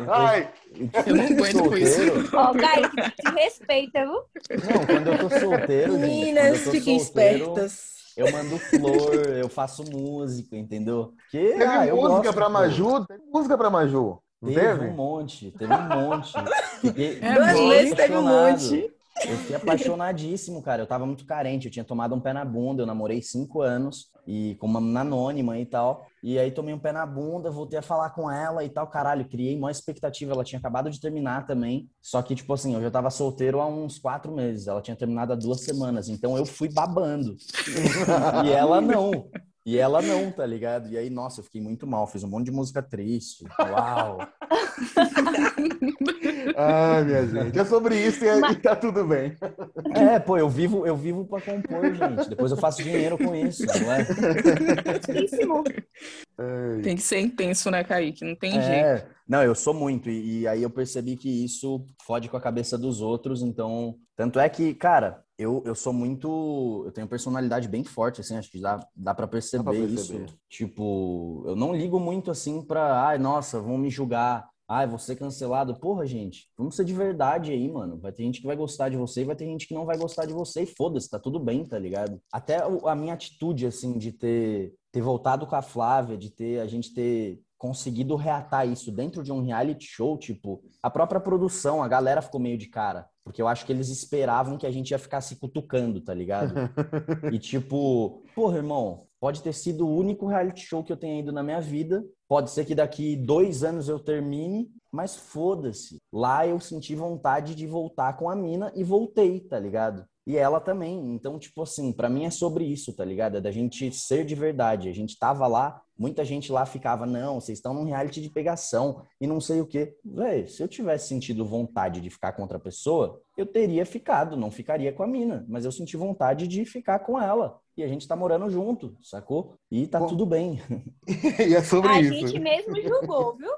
Ai, Eu não aguento com isso. solteiro- Ó, Kaique, te respeita, viu? Não, quando eu tô solteiro, gente, Meninas, eu tô fiquem solteiro, espertas. eu mando flor, eu faço música, entendeu? Que, Teve ah, música gosto, pra pô. Maju? Teve música pra Maju? Não Teve teve? um monte, teve um monte. Fiquei É, teve um monte. Eu fiquei apaixonadíssimo, cara. Eu tava muito carente, eu tinha tomado um pé na bunda, eu namorei cinco anos e com uma anônima e tal. E aí tomei um pé na bunda, voltei a falar com ela e tal, caralho, criei maior expectativa. Ela tinha acabado de terminar também. Só que, tipo assim, eu já tava solteiro há uns quatro meses. Ela tinha terminado há duas semanas. Então eu fui babando. e ela não. E ela não, tá ligado? E aí, nossa, eu fiquei muito mal. Fiz um monte de música triste. Uau. (laughs) Ai, minha gente. É sobre isso e, Mas- e tá tudo bem. É, pô, eu vivo, eu vivo pra compor, gente. Depois eu faço dinheiro com isso, não é? Ai. Tem que ser intenso, né, Kaique? Não tem jeito. É, não, eu sou muito, e, e aí eu percebi que isso fode com a cabeça dos outros, então. Tanto é que, cara, eu, eu sou muito. Eu tenho personalidade bem forte, assim, acho que dá, dá pra perceber, perceber. isso. Tipo, eu não ligo muito assim pra. Ai, nossa, vão me julgar. Vou ser cancelado. Porra, gente, vamos ser de verdade aí, mano. Vai ter gente que vai gostar de você e vai ter gente que não vai gostar de você. E foda-se, tá tudo bem, tá ligado? Até a minha atitude, assim, de ter, ter voltado com a Flávia, de ter a gente ter conseguido reatar isso dentro de um reality show, tipo, a própria produção, a galera ficou meio de cara. Porque eu acho que eles esperavam que a gente ia ficar se cutucando, tá ligado? (laughs) E tipo, porra, irmão, pode ter sido o único reality show que eu tenha ido na minha vida. Pode ser que daqui dois anos eu termine, mas foda-se. Lá eu senti vontade de voltar com a mina e voltei, tá ligado? E ela também. Então, tipo assim, pra mim é sobre isso, tá ligado? É da gente ser de verdade. A gente tava lá, muita gente lá ficava, não, vocês estão num reality de pegação e não sei o quê. Véi, se eu tivesse sentido vontade de ficar com outra pessoa, eu teria ficado, não ficaria com a mina. Mas eu senti vontade de ficar com ela. E a gente tá morando junto, sacou? E tá Bom, tudo bem. (laughs) e é sobre A isso. gente mesmo julgou, viu?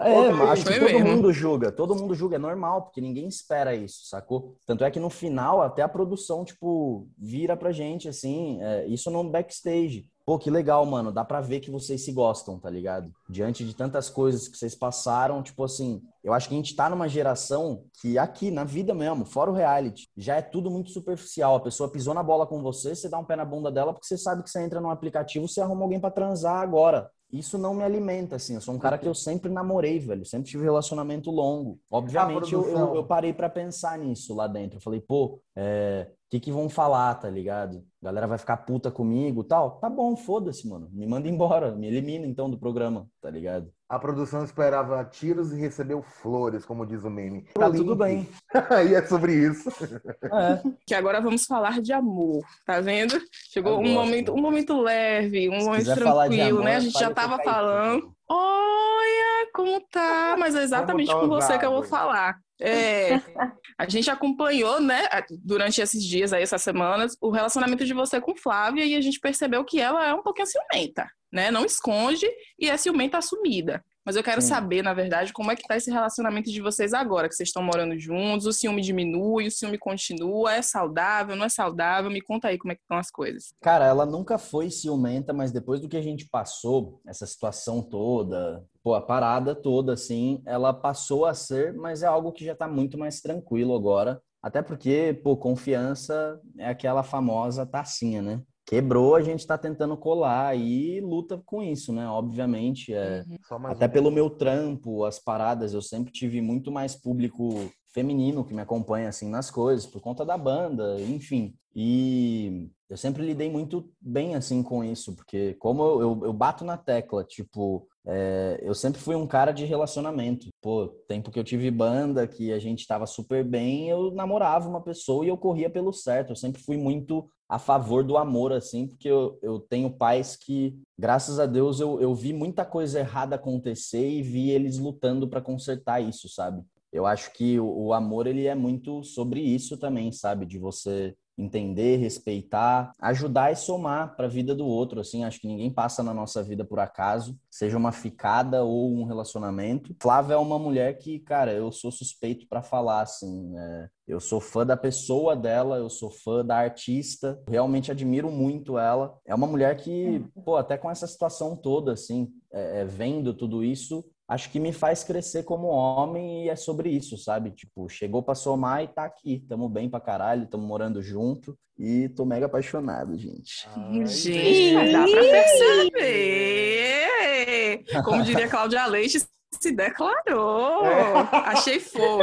É, mas acho que todo mesmo. mundo julga, todo mundo julga, é normal, porque ninguém espera isso, sacou? Tanto é que no final, até a produção, tipo, vira pra gente, assim, é, isso no backstage. Pô, que legal, mano, dá pra ver que vocês se gostam, tá ligado? Diante de tantas coisas que vocês passaram, tipo assim, eu acho que a gente tá numa geração que aqui, na vida mesmo, fora o reality, já é tudo muito superficial. A pessoa pisou na bola com você, você dá um pé na bunda dela porque você sabe que você entra num aplicativo, você arruma alguém pra transar agora. Isso não me alimenta, assim. Eu sou um cara que eu sempre namorei, velho. Sempre tive relacionamento longo. Obviamente, eu, produção. eu, eu parei pra pensar nisso lá dentro. Eu falei, pô, é, o que que vão falar, tá ligado? A galera vai ficar puta comigo tal. Tá bom, foda-se, mano. Me manda embora. Me elimina, então, do programa, tá ligado? A produção esperava tiros e recebeu flores, como diz o meme. Tá tudo bem. (laughs) e é sobre isso. É. Que agora vamos falar de amor, tá vendo? Chegou um momento, um momento leve, um Se momento tranquilo, amor, né? A gente já tava falando. Olha como tá, mas é exatamente com tá você que eu vou falar. É, (laughs) a gente acompanhou, né, durante esses dias aí, essas semanas, o relacionamento de você com Flávia e a gente percebeu que ela é um pouquinho ciumenta, né? Não esconde e é ciumenta assumida. Mas eu quero Sim. saber, na verdade, como é que tá esse relacionamento de vocês agora, que vocês estão morando juntos, o ciúme diminui, o ciúme continua, é saudável, não é saudável? Me conta aí como é que estão as coisas. Cara, ela nunca foi ciumenta, mas depois do que a gente passou, essa situação toda, pô, a parada toda, assim, ela passou a ser, mas é algo que já tá muito mais tranquilo agora. Até porque, pô, confiança é aquela famosa tacinha, né? Quebrou, a gente tá tentando colar e luta com isso, né? Obviamente, é, mais até pelo meu trampo, as paradas, eu sempre tive muito mais público feminino que me acompanha assim nas coisas, por conta da banda, enfim. E eu sempre lidei muito bem assim com isso, porque como eu, eu, eu bato na tecla, tipo, é, eu sempre fui um cara de relacionamento. Pô, tempo que eu tive banda, que a gente tava super bem, eu namorava uma pessoa e eu corria pelo certo. Eu sempre fui muito a favor do amor, assim, porque eu, eu tenho pais que, graças a Deus, eu, eu vi muita coisa errada acontecer e vi eles lutando para consertar isso, sabe? Eu acho que o, o amor, ele é muito sobre isso também, sabe? De você entender, respeitar, ajudar e somar para a vida do outro, assim, acho que ninguém passa na nossa vida por acaso, seja uma ficada ou um relacionamento. Flávia é uma mulher que, cara, eu sou suspeito para falar, assim, é, eu sou fã da pessoa dela, eu sou fã da artista, realmente admiro muito ela. É uma mulher que, pô, até com essa situação toda, assim, é, é, vendo tudo isso, acho que me faz crescer como homem e é sobre isso, sabe? Tipo, chegou pra somar e tá aqui. Tamo bem pra caralho, tamo morando junto e tô mega apaixonado, gente. Ai, Gente, mas dá pra perceber. Como diria Cláudia Leite, se declarou. Achei fofo.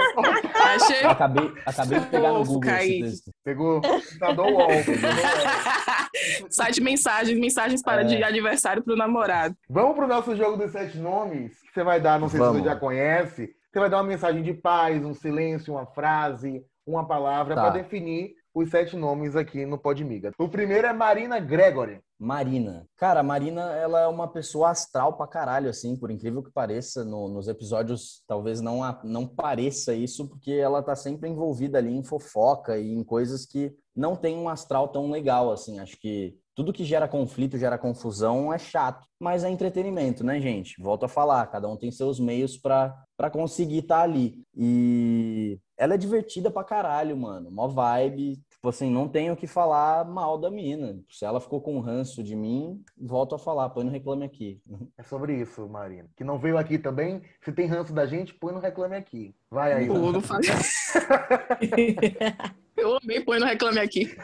Achei Acabei, acabei de pegar no Fofo, Google esse Kaique. texto. Pegou computador UOL. pegou UOL. site mensagens, mensagens para É. de aniversário pro namorado. Vamos pro nosso jogo dos sete nomes, que você vai dar, não sei se Vamos. você já conhece. Você vai dar uma mensagem de paz, um silêncio, uma frase, uma palavra Tá. para definir os sete nomes aqui no Podmiga. O primeiro é Marina Gregory. Marina. Cara, a Marina, ela é uma pessoa astral pra caralho, assim, por incrível que pareça. no- nos episódios, talvez não, a- não pareça isso, porque ela tá sempre envolvida ali em fofoca e em coisas que não tem um astral tão legal, assim. Acho que tudo que gera conflito, gera confusão, é chato. Mas é entretenimento, né, gente? Volto a falar, cada um tem seus meios pra pra conseguir estar ali. E ela é divertida pra caralho, mano. Mó vibe. Tipo assim, não tenho o que falar mal da mina. Se ela ficou com ranço de mim, volto a falar, põe no reclame aqui. É sobre isso, Marina. Que não veio aqui também. Se tem ranço da gente, põe no reclame aqui. Vai aí. Pô, não faz- (laughs) (laughs) Eu amei, põe no reclame aqui.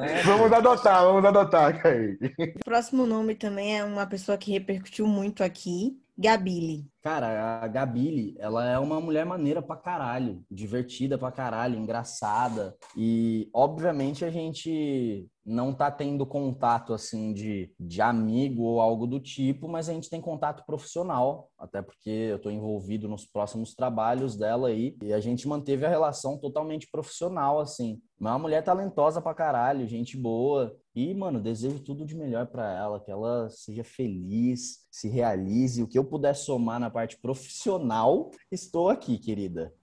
É, Vamos adotar, vamos adotar, Kaique. O próximo nome também é uma pessoa que repercutiu muito aqui, Gabile. Cara, a Gabile, ela é uma mulher maneira pra caralho, divertida pra caralho, engraçada. E, obviamente, a gente não tá tendo contato, assim, de, de amigo ou algo do tipo, mas a gente tem contato profissional, até porque eu tô envolvido nos próximos trabalhos dela aí, e a gente manteve a relação totalmente profissional, assim. Mas é uma mulher talentosa pra caralho, gente boa. E, mano, desejo tudo de melhor pra ela, que ela seja feliz, se realize. O que eu puder somar na parte profissional, estou aqui, querida.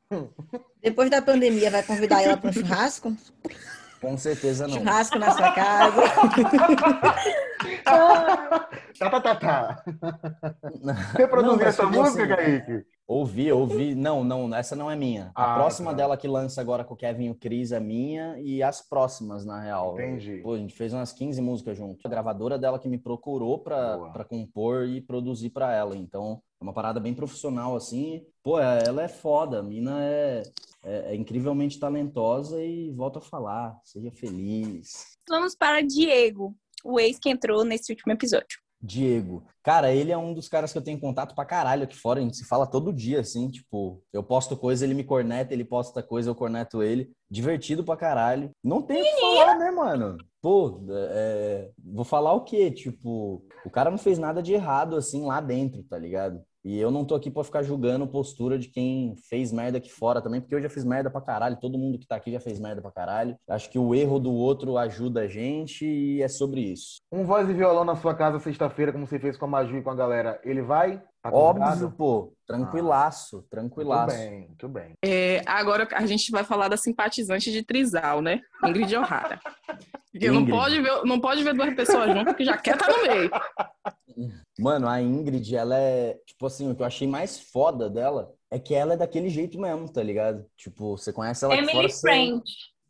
Depois da pandemia, vai convidar ela para (laughs) um churrasco? Com certeza não. Churrasco na sua casa. (laughs) Tá, tá, tá, tá. (laughs) Você produziu essa tipo música, assim, Kaique? Ouvi, ouvi. Não, não, essa não é minha. A Ah, próxima tá. dela que lança agora com o Kevin e o Cris é minha e as próximas, na real. Entendi. Pô, a gente fez umas 15 músicas junto. A gravadora dela que me procurou pra, Boa. pra compor e produzir pra ela. Então, é uma parada bem profissional, assim. Pô, ela é foda. A mina é, é, é incrivelmente talentosa e volto a falar. Seja feliz. Vamos para Diego, o ex que entrou nesse último episódio. Diego. Cara, ele é um dos caras que eu tenho contato pra caralho aqui fora. A gente se fala todo dia, assim, tipo, eu posto coisa, ele me corneta, ele posta coisa, eu corneto ele. Divertido pra caralho. Não tem o que falar, né, mano? Pô, é, vou falar o quê? Tipo, o cara não fez nada de errado, assim, lá dentro, tá ligado? E eu não tô aqui pra ficar julgando postura de quem fez merda aqui fora também, porque eu já fiz merda pra caralho, todo mundo que tá aqui já fez merda pra caralho. Acho que o erro do outro ajuda a gente e é sobre isso. Um voz e violão na sua casa sexta-feira, como você fez com a Maju e com a galera, ele vai? Tá Óbvio, pô. Tranquilaço, Muito tranquilaço. bem, muito bem. É, agora a gente vai falar da simpatizante de Trisal, né? Ingrid O'Hara. Porque não Ingrid. pode, ver, não pode ver duas pessoas juntas, porque já quer estar no meio. Mano, a Ingrid, ela é. Tipo assim, o que eu achei mais foda dela é que ela é daquele jeito mesmo, tá ligado? Tipo, você conhece ela aqui fora. Emily você- Friend.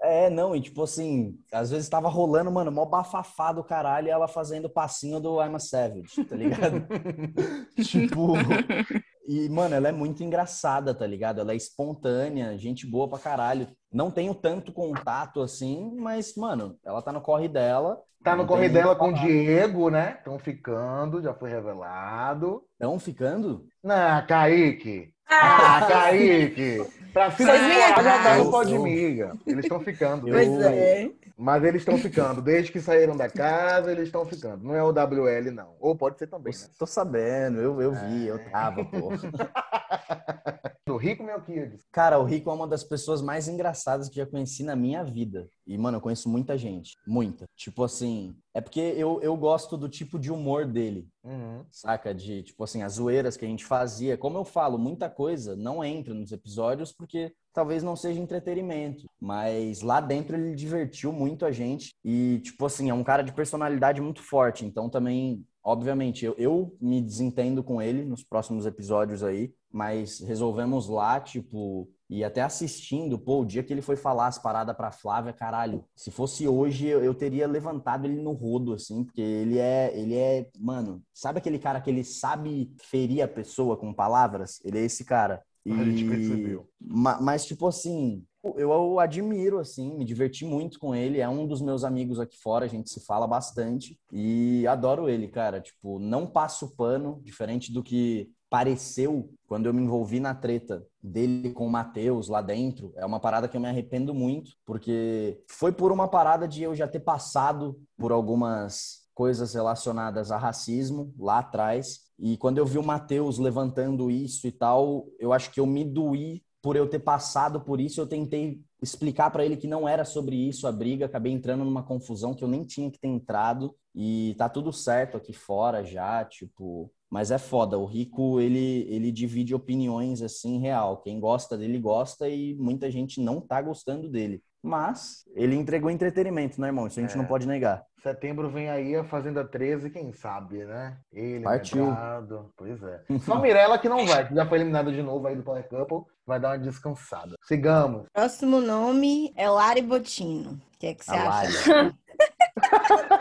É, não, e tipo assim, às vezes tava rolando, mano, mó bafafá do caralho e ela fazendo o passinho do I'm a Savage, tá ligado? (laughs) tipo. (laughs) E, mano, ela é muito engraçada, tá ligado? Ela é espontânea, gente boa pra caralho. Não tenho tanto contato assim, mas, mano, ela tá no corre dela. Tá no Não corre dela com o. Diego, né? Estão ficando, já foi revelado. Tão ficando? Ah, Kaique! Ah, Kaique! Pra me já tá pode miga. Eles estão ficando. Eu- Pois é. Mas eles estão ficando. Desde que saíram da casa, eles estão ficando. Não é o WL, não. Ou pode ser também, né? Tô sabendo, eu, eu vi, eu tava, pô. (laughs) Do Rico Melquiades. Cara, o Rico é uma das pessoas mais engraçadas que já conheci na minha vida. E, mano, eu conheço muita gente. Muita. Tipo assim, é porque eu, eu gosto do tipo de humor dele. Uhum. Saca? De, tipo assim, as zoeiras que a gente fazia. Como eu falo, muita coisa não entra nos episódios porque talvez não seja entretenimento. Mas lá dentro ele divertiu muito a gente. E, tipo assim, é um cara de personalidade muito forte. Então também, obviamente, eu, eu me desentendo com ele nos próximos episódios aí. Mas resolvemos lá, tipo, E até assistindo, pô, o dia que ele foi falar as paradas pra Flávia, caralho, se fosse hoje eu, teria levantado ele no rodo, assim, porque ele é, ele é, mano, sabe aquele cara que ele sabe ferir a pessoa com palavras? Ele é esse cara. E... A gente percebeu. Ma- Mas, tipo assim, eu o admiro, assim, me diverti muito com ele. É um dos meus amigos aqui fora, a gente se fala bastante. E adoro ele, cara. Tipo, não passo pano, diferente do que pareceu quando eu me envolvi na treta dele com o Matheus lá dentro. É uma parada que eu me arrependo muito, porque foi por uma parada de eu já ter passado por algumas coisas relacionadas a racismo lá atrás. E quando eu vi o Matheus levantando isso e tal, eu acho que eu me doí por eu ter passado por isso. Eu tentei explicar para ele que não era sobre isso a briga, acabei entrando numa confusão que eu nem tinha que ter entrado. E tá tudo certo aqui fora já, tipo, mas é foda, o Rico, ele, ele divide opiniões assim, real. Quem gosta dele, gosta e muita gente não tá gostando dele. Mas ele entregou entretenimento, né, irmão? Isso a gente É. não pode negar. Setembro vem aí a Fazenda 13, quem sabe, né? Ele, Partiu. Medrado, Pois é. Só a Mirella que não vai, que já foi eliminada de novo aí do Power Couple, vai dar uma descansada. Sigamos. Próximo nome é Lari Botino. O que é que você A acha? (laughs)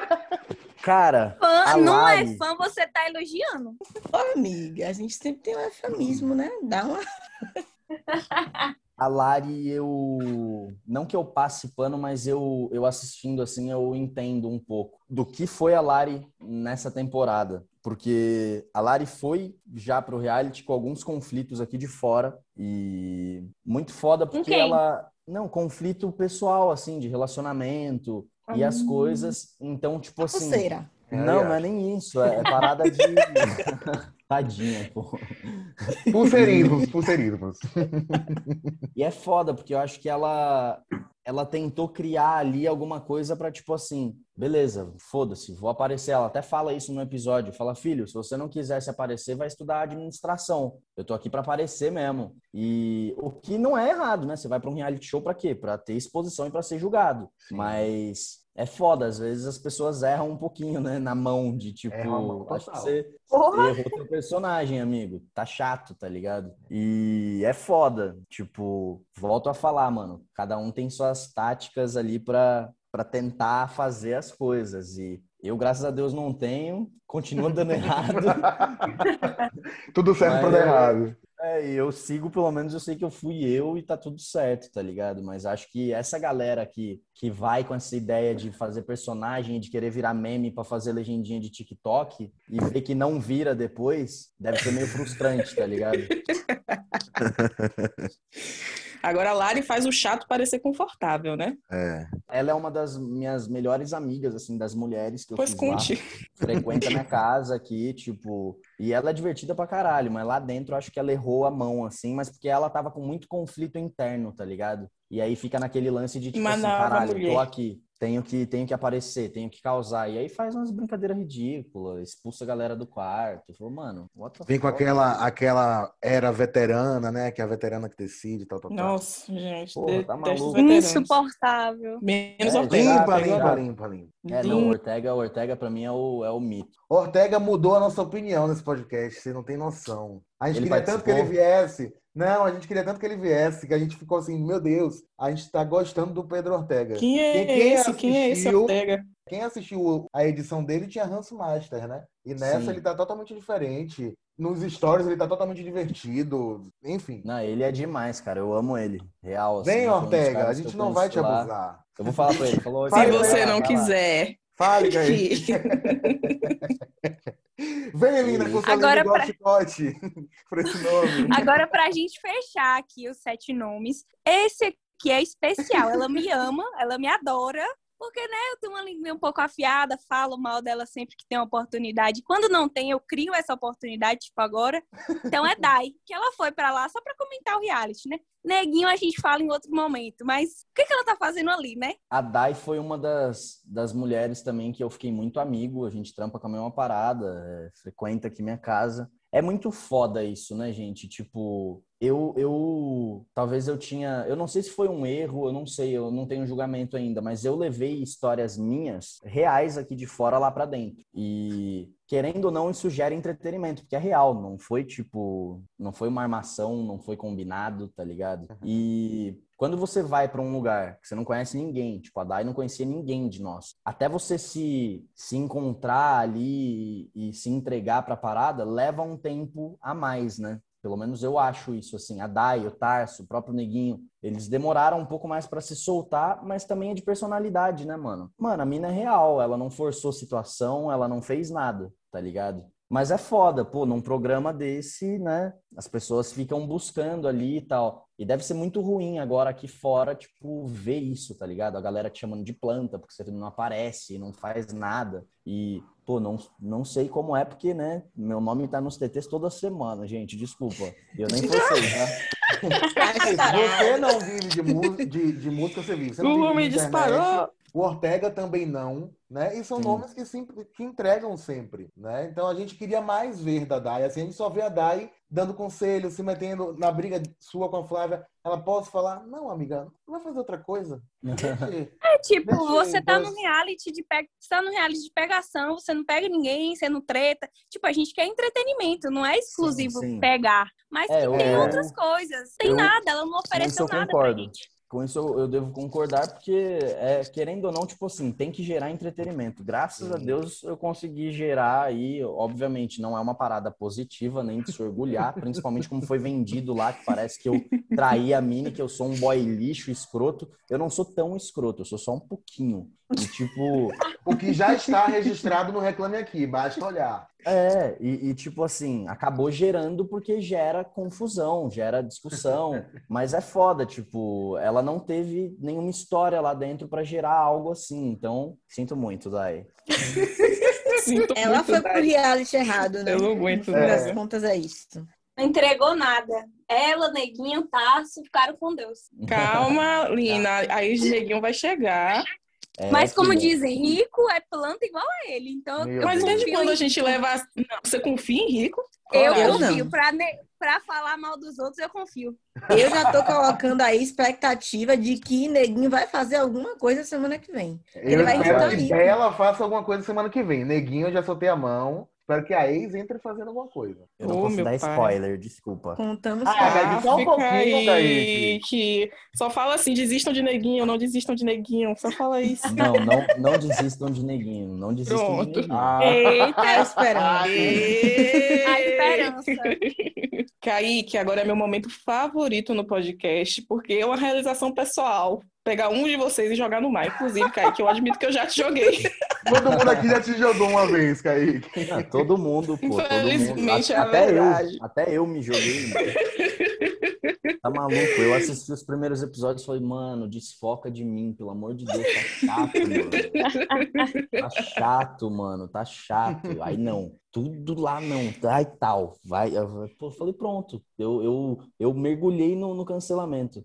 Cara, Fã, a não Lari- é fã, você tá elogiando. Ô, amiga, a gente sempre tem um eufemismo, né? Dá uma. (laughs) A Lari, eu. Não que eu passe pano, mas eu, eu assistindo assim, eu entendo um pouco do que foi a Lari nessa temporada. Porque a Lari foi já pro reality com alguns conflitos aqui de fora. E muito foda porque ela. Não, conflito pessoal, assim, de relacionamento e as Hum. coisa. Então, tipo assim. Pulseira. Não, É, não é nem isso. É, é parada de. (laughs) Tadinha, pô. Pulseirismos, pulseirismos. (laughs) E é foda, porque eu acho que ela ela tentou criar ali alguma coisa pra tipo assim, beleza, foda-se, vou aparecer. Ela até fala isso no episódio, fala: "Filho, se você não quisesse aparecer, vai estudar administração. Eu tô aqui pra aparecer mesmo". E o que não é errado, né? Você vai pra um reality show pra quê? Pra ter exposição e pra ser julgado. Sim. Mas é foda, às vezes as pessoas erram um pouquinho, né, na mão de tipo, a mão acho que você Porra. errou teu personagem, amigo. Tá chato, tá ligado? E é foda. Tipo, volto a falar, mano. Cada um tem suas táticas ali pra, pra tentar fazer as coisas. E eu, graças a Deus, não tenho. Continua dando (laughs) errado. Tudo certo Mas pra dar é- errado. É, eu sigo, pelo menos eu sei que eu fui eu e tá tudo certo, tá ligado? Mas acho que essa galera que, que vai com essa ideia de fazer personagem, de querer virar meme pra fazer legendinha de TikTok e ver que não vira depois, deve ser meio frustrante, tá ligado? (laughs) Agora a Lari faz o chato parecer confortável, né? É. Ela é uma das minhas melhores amigas, assim, das mulheres que eu Pois fiz lá. conte. Frequenta minha (laughs) casa aqui, tipo... E ela é divertida pra caralho, mas lá dentro eu acho que ela errou a mão, assim, mas porque ela tava com muito conflito interno, tá ligado? E aí fica naquele lance de, tipo assim, caralho, mulher. tô aqui, tenho que, tenho que aparecer, tenho que causar. E aí faz umas brincadeiras ridículas, expulsa a galera do quarto. Falou, mano, what the Vem com aquela, aquela era veterana, né? Que é a veterana que decide, tal, tal, tal. Nossa, gente. Porra, tá maluco. Insuportável. Menos É, Ortega. Limpa, limpa, limpa, limpa. É, não, Ortega, Ortega pra mim é o, é o mito. Ortega mudou a nossa opinião nesse podcast, você não tem noção. A gente Ele queria tanto que ele participou? viesse. Não, a gente queria tanto que ele viesse, que a gente ficou assim, meu Deus, a gente tá gostando do Pedro Ortega. Quem é Quem- quem esse? Quem é esse assistiu- Ortega? Quem assistiu a edição dele tinha Hans Master, né? E nessa Sim. ele tá totalmente diferente. Nos stories ele tá totalmente divertido. Enfim. Não, ele é demais, cara. Eu amo ele. Real. assim, Vem, Ortega, a gente não vai te lá. abusar. Eu vou falar pra ele. Falou, Se você não quiser. Fale, (laughs) que- (laughs) Vem, Lina, com sua Agora pra- chicote. (laughs) Por esse nome. Agora, pra gente fechar aqui os sete nomes, esse aqui é especial. Ela me ama, ela me adora. Porque, né, eu tenho uma língua um pouco afiada, falo mal dela sempre que tem uma oportunidade. Quando não tem, eu crio essa oportunidade, tipo agora. Então é Dai, que ela foi pra lá só pra comentar o reality, né? Neguinho a gente fala em outro momento, mas o que, que ela tá fazendo ali, né? A Dai foi uma das, das mulheres também que eu fiquei muito amigo. A gente trampa com a mesma parada, é, frequenta aqui minha casa. É muito foda isso, né, gente? Tipo, eu, eu. Talvez eu tinha. Eu não sei se foi um erro, eu não sei, eu não tenho julgamento ainda, mas eu levei histórias minhas, reais aqui de fora, lá pra dentro. E querendo ou não, isso gera entretenimento, porque é real, não foi tipo, não foi uma armação, não foi combinado, tá ligado? E quando você vai para um lugar que você não conhece ninguém, tipo, a Dai não conhecia ninguém de nós, até você se, se encontrar ali e, se entregar para a parada, leva um tempo a mais, né? Pelo menos eu acho isso, assim. A Dai, o Tarso, o próprio Neguinho, eles demoraram um pouco mais para se soltar, mas também é de personalidade, né, mano? Mano, a mina é real, ela não forçou situação, ela não fez nada, tá ligado? Mas é foda, pô, num programa desse, né? As pessoas ficam buscando ali e tal. E deve ser muito ruim agora aqui fora, tipo, ver isso, tá ligado? A galera te chamando de planta, porque você não aparece, não faz nada. E, pô, não, não sei como é, porque, né? Meu nome tá nos TTs toda semana, gente, desculpa. Eu nem (laughs) forcei, tá? você não vive de, de, de música, você vive. Você internet. disparou. O Ortega também não, né? E são Sim. nomes que sempre que entregam sempre, né? Então a gente queria mais ver da Dai. Assim, a gente só vê a Dai dando conselho, se metendo na briga sua com a Flávia. Ela pode falar, não, amiga, não vai fazer outra coisa. (laughs) É tipo, Deixa você tá Deus- no reality de pe... você tá no reality de pegação, você não pega ninguém, você não treta. Tipo, a gente quer entretenimento, não é exclusivo sim. pegar. Mas É, que tem eu- outras coisas. Tem eu- nada, ela não ofereceu eu nada pra concordo. gente. Com isso eu, eu devo concordar, porque, é, querendo ou não, tipo assim, tem que gerar entretenimento. Graças a Sim. Deus eu consegui gerar aí, obviamente, não é uma parada positiva, nem de se orgulhar, (laughs) principalmente como foi vendido lá, que parece que eu traí a Mini, que eu sou um boy lixo, escroto. Eu não sou tão escroto, eu sou só um pouquinho. E, tipo, O que já está registrado no Reclame Aqui, basta olhar. É, e, e, tipo assim, acabou gerando porque gera confusão, gera discussão, (laughs) mas é foda, tipo, ela não teve nenhuma história lá dentro pra gerar algo assim, então sinto muito, Dai. (laughs) Sinto Ela muito, foi pro Dai. reality errado, né? Eu não aguento, No fim das contas é isso. Não entregou nada. Ela, Neguinho, Tarso, ficaram com Deus. Calma, (laughs) Lina. Aí o Dieguinho vai chegar. É, Mas como filha, dizem, rico é planta igual a ele. Então, Meu eu Mas desde quando a gente leva. Não, você confia em rico? Eu Eu Coragem. confio. Pra, ne... pra falar mal dos outros, eu confio. Eu já tô colocando aí expectativa de que Neguinho vai fazer alguma coisa semana que vem. Eu vai espero estar que. Bela faça alguma coisa semana que vem. Neguinho, eu já soltei a mão. Espero que a ex entre fazendo alguma coisa. Eu não Ô, posso dar pai. spoiler, desculpa. Contamos Ah, só um pouquinho, Kaique. que Só fala assim, desistam de neguinho, não desistam de neguinho. Só fala isso. Não, não, não desistam de neguinho, não desistam Pronto. de neguinho. Ah, Eita, esperando. a esperança. Kaique, agora é meu momento favorito no podcast, porque é uma realização pessoal. Pegar um de vocês e jogar no mar. Inclusive, Kaique, eu admito que eu já te joguei. (laughs) Todo mundo aqui já te jogou uma vez, Kaique. Ah, todo mundo, pô, todo mundo. Infelizmente, é até verdade. eu, até eu me joguei. mano. Tá maluco? Eu assisti os primeiros episódios e falei, mano, desfoca de mim, pelo amor de Deus, tá chato, mano. Tá chato, mano, tá chato. Aí não, tudo lá não, ai tal, vai. eu- falei, pronto, eu, eu, eu mergulhei no, no cancelamento.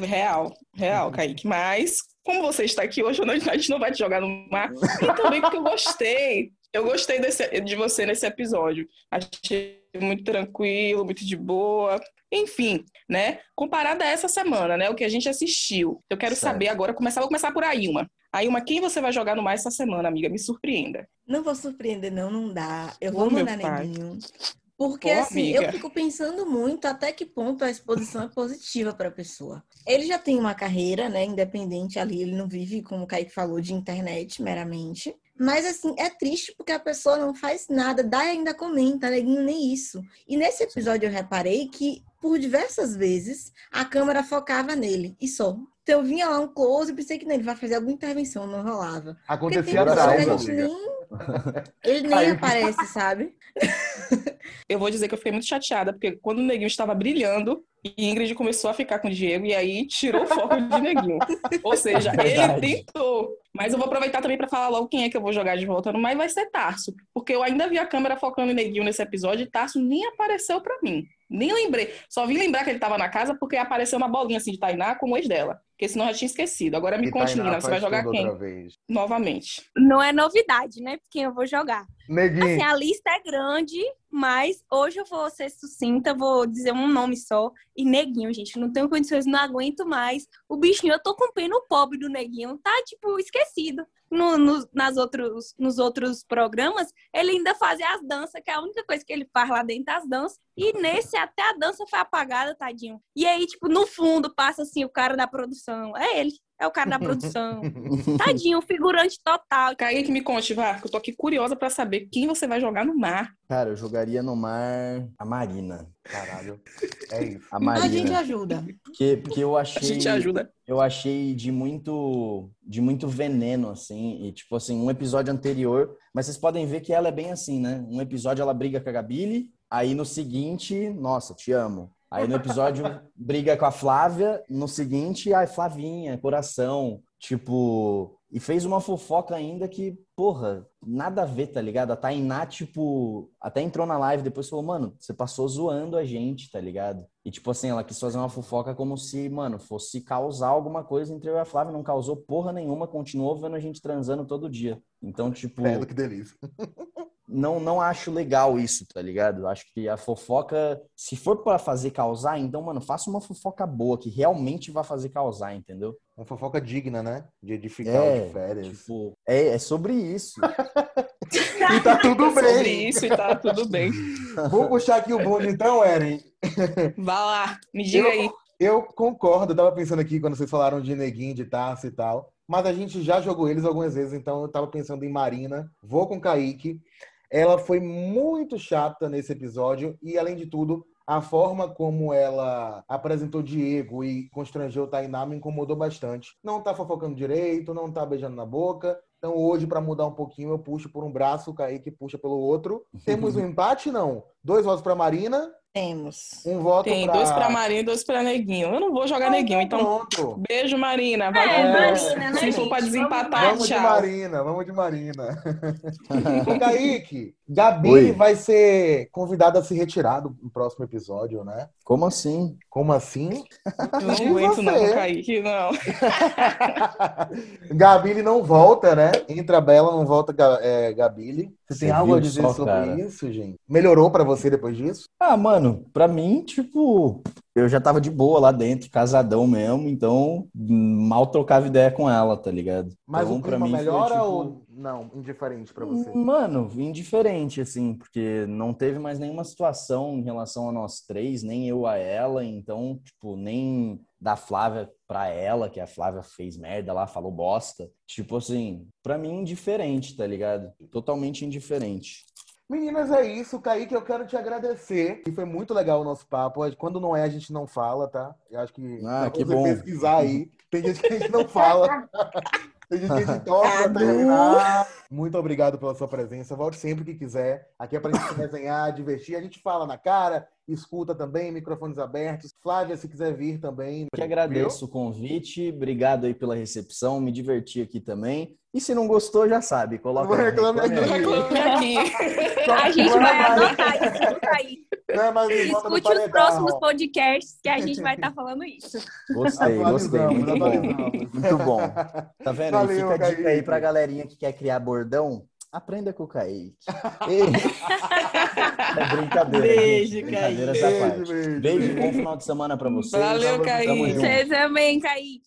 Real, real, Kaique. Mas, como você está aqui hoje, a gente não vai te jogar no mar. E também porque eu gostei. Eu gostei desse- de você nesse episódio. Achei muito tranquilo, muito de boa. Enfim, né? Comparado a essa semana, né? O que a gente assistiu. Eu quero Certo. saber agora, começar, vou começar por Ailma. Ailma, quem você vai jogar no mar essa semana, amiga? Me surpreenda. Não vou surpreender, não, não dá. Eu Ô, vou mandar neguinho. Porque, Ô, assim, amiga. eu fico pensando muito até que ponto a exposição é positiva para a pessoa. Ele já tem uma carreira, né, independente ali, ele não vive, como o Kaique falou, de internet meramente. Mas, assim, é triste porque a pessoa não faz nada, dá e ainda comenta, neguinho, nem isso. E nesse episódio eu reparei que, por diversas vezes, a câmera focava nele, e só. Então eu vinha lá um close e pensei que ele vai fazer alguma intervenção, não rolava. Acontecia atrás, nem... Ele nem Aí- aparece, sabe? (laughs) Eu vou dizer que eu fiquei muito chateada, porque quando o Neguinho estava brilhando, e Ingrid começou a ficar com o Diego, e aí tirou o foco de Neguinho. (laughs) Ou seja, ele Verdade. tentou. Mas eu vou aproveitar também para falar logo quem é que eu vou jogar de volta no mar, e vai ser Tarso. Porque eu ainda vi a câmera focando em Neguinho nesse episódio, e Tarso nem apareceu para mim. Nem lembrei. Só vim lembrar que ele estava na casa porque apareceu uma bolinha assim de Tainá com o ex dela. Porque senão eu já tinha esquecido. Agora me E Nina, você vai jogar quem? outra vez. Novamente. Não é novidade, né? Quem eu vou jogar. Neguinho. Assim, a lista é grande, mas hoje eu vou ser sucinta, vou dizer um nome só. E Neguinho, gente, não tenho condições, não aguento mais. O bichinho, eu tô com pena, o pobre do Neguinho, tá, tipo, esquecido. No, no- nas outros, nos outros programas, ele ainda fazia as danças, que é a única coisa que ele faz lá dentro das danças. E nesse, até a dança foi apagada, tadinho. E aí, tipo, no fundo, passa assim, o cara da produção. É ele, é o cara da produção. (laughs) Tadinho, figurante total. Kaique, me conte, vá, que eu tô aqui curiosa pra saber quem você vai jogar no mar. Cara, eu jogaria no mar a Marina. Caralho. É isso. A A gente ajuda. Porque, porque eu A achei. gente ajuda. eu achei de muito de muito veneno assim e tipo assim um episódio anterior mas vocês podem ver que ela é bem assim né um episódio ela briga com a Gabile aí no seguinte nossa te amo aí no episódio (laughs) briga com a Flávia no seguinte ai Flavinha coração tipo e fez uma fofoca ainda que porra nada a ver tá ligado a Tainá tipo até entrou na live depois falou mano você passou zoando a gente tá ligado e, tipo assim, ela quis fazer uma fofoca como se, mano, fosse causar alguma coisa entre eu e a Flávia. Não causou porra nenhuma, continuou vendo a gente transando todo dia. Então, tipo, Credo, que delícia. (laughs) não, não acho legal isso, tá ligado? Acho que a fofoca, se for pra fazer causar, então, mano, faça uma fofoca boa, que realmente vai fazer causar, entendeu? Uma fofoca digna, né? De edificar É, de férias. tipo, é, é sobre isso. E tá tudo (laughs) Sobre bem. isso e tá tudo bem. (laughs) Vou puxar aqui o bonde então, Eren. Vá lá, me diga Eu- aí. Eu concordo, eu tava pensando aqui quando vocês falaram de neguinho, de taça e tal. Mas a gente já jogou eles algumas vezes, então eu tava pensando em Marina. Vou com Kaique. Ela foi muito chata nesse episódio e, além de tudo, a forma como ela apresentou Diego e constrangeu Tainá me incomodou bastante. Não tá fofocando direito, não tá beijando na boca. Então hoje, para mudar um pouquinho, eu puxo por um braço, o Kaique puxa pelo outro. (laughs) Temos um empate, não? Dois votos para Marina, Temos. um voto Tem pra... dois pra Marina e dois pra Neguinho. Eu não vou jogar Neguinho, então Pronto. beijo, Marina. Vai É, com Deus. Marina, né, Se for pra desempatar, Vamos de tchau. Marina, vamos de Marina. (laughs) Ô, Kaique, Gabi Oi. vai ser convidada a se retirar do próximo episódio, né? Como assim? Como assim? Eu não (laughs) aguento, não? Kaique, não. (laughs) Gabi não volta, né? Entra Bela, não volta é, Gabi. Você tem algo a dizer só, sobre cara? isso, gente? Melhorou pra você depois disso? Ah, mano, pra mim, tipo, eu já tava de boa lá dentro, casadão mesmo, então mal trocava ideia com ela, tá ligado? Mas então, o pra clima mim foi, melhora tipo, ou não? Indiferente pra você? Mano, indiferente, assim, porque não teve mais nenhuma situação em relação a nós três, nem eu a ela, então, tipo, nem da Flávia pra ela, que a Flávia fez merda lá, falou bosta. Tipo assim, pra mim, indiferente, tá ligado? Totalmente indiferente. Meninas, é isso. Kaique, eu quero te agradecer. E foi muito legal o nosso papo. Quando não é, a gente não fala, tá? Eu acho que Ah, que você bom. pesquisar aí. Tem gente que a gente não fala. (laughs) Tem gente que a gente torce pra terminar. Muito obrigado pela sua presença. Volte sempre que quiser. Aqui é pra gente se resenhar, divertir. A gente fala na cara, escuta também, microfones abertos. Flávia, se quiser vir também. Eu que agradeço o convite, obrigado aí pela recepção, me diverti aqui também. E se não gostou, já sabe, coloca Não reclame aqui. (laughs) A gente vai anotar isso tudo aí. Não é do Escute os próximos podcasts que a gente vai estar falando isso. Gostei, gostei, muito bom. atualizamos. Muito bom. Tá vendo? Valeu, e fica a dica aí pra galerinha que quer criar bordão. Aprenda com o Kaique. (laughs) É brincadeira. Beijo, gente. Brincadeira Kaique. essa Beijo, parte. beijo, Beijo, beijo. bom final de semana pra vocês. Valeu, Tamo Kaique. Vocês também, Kaique.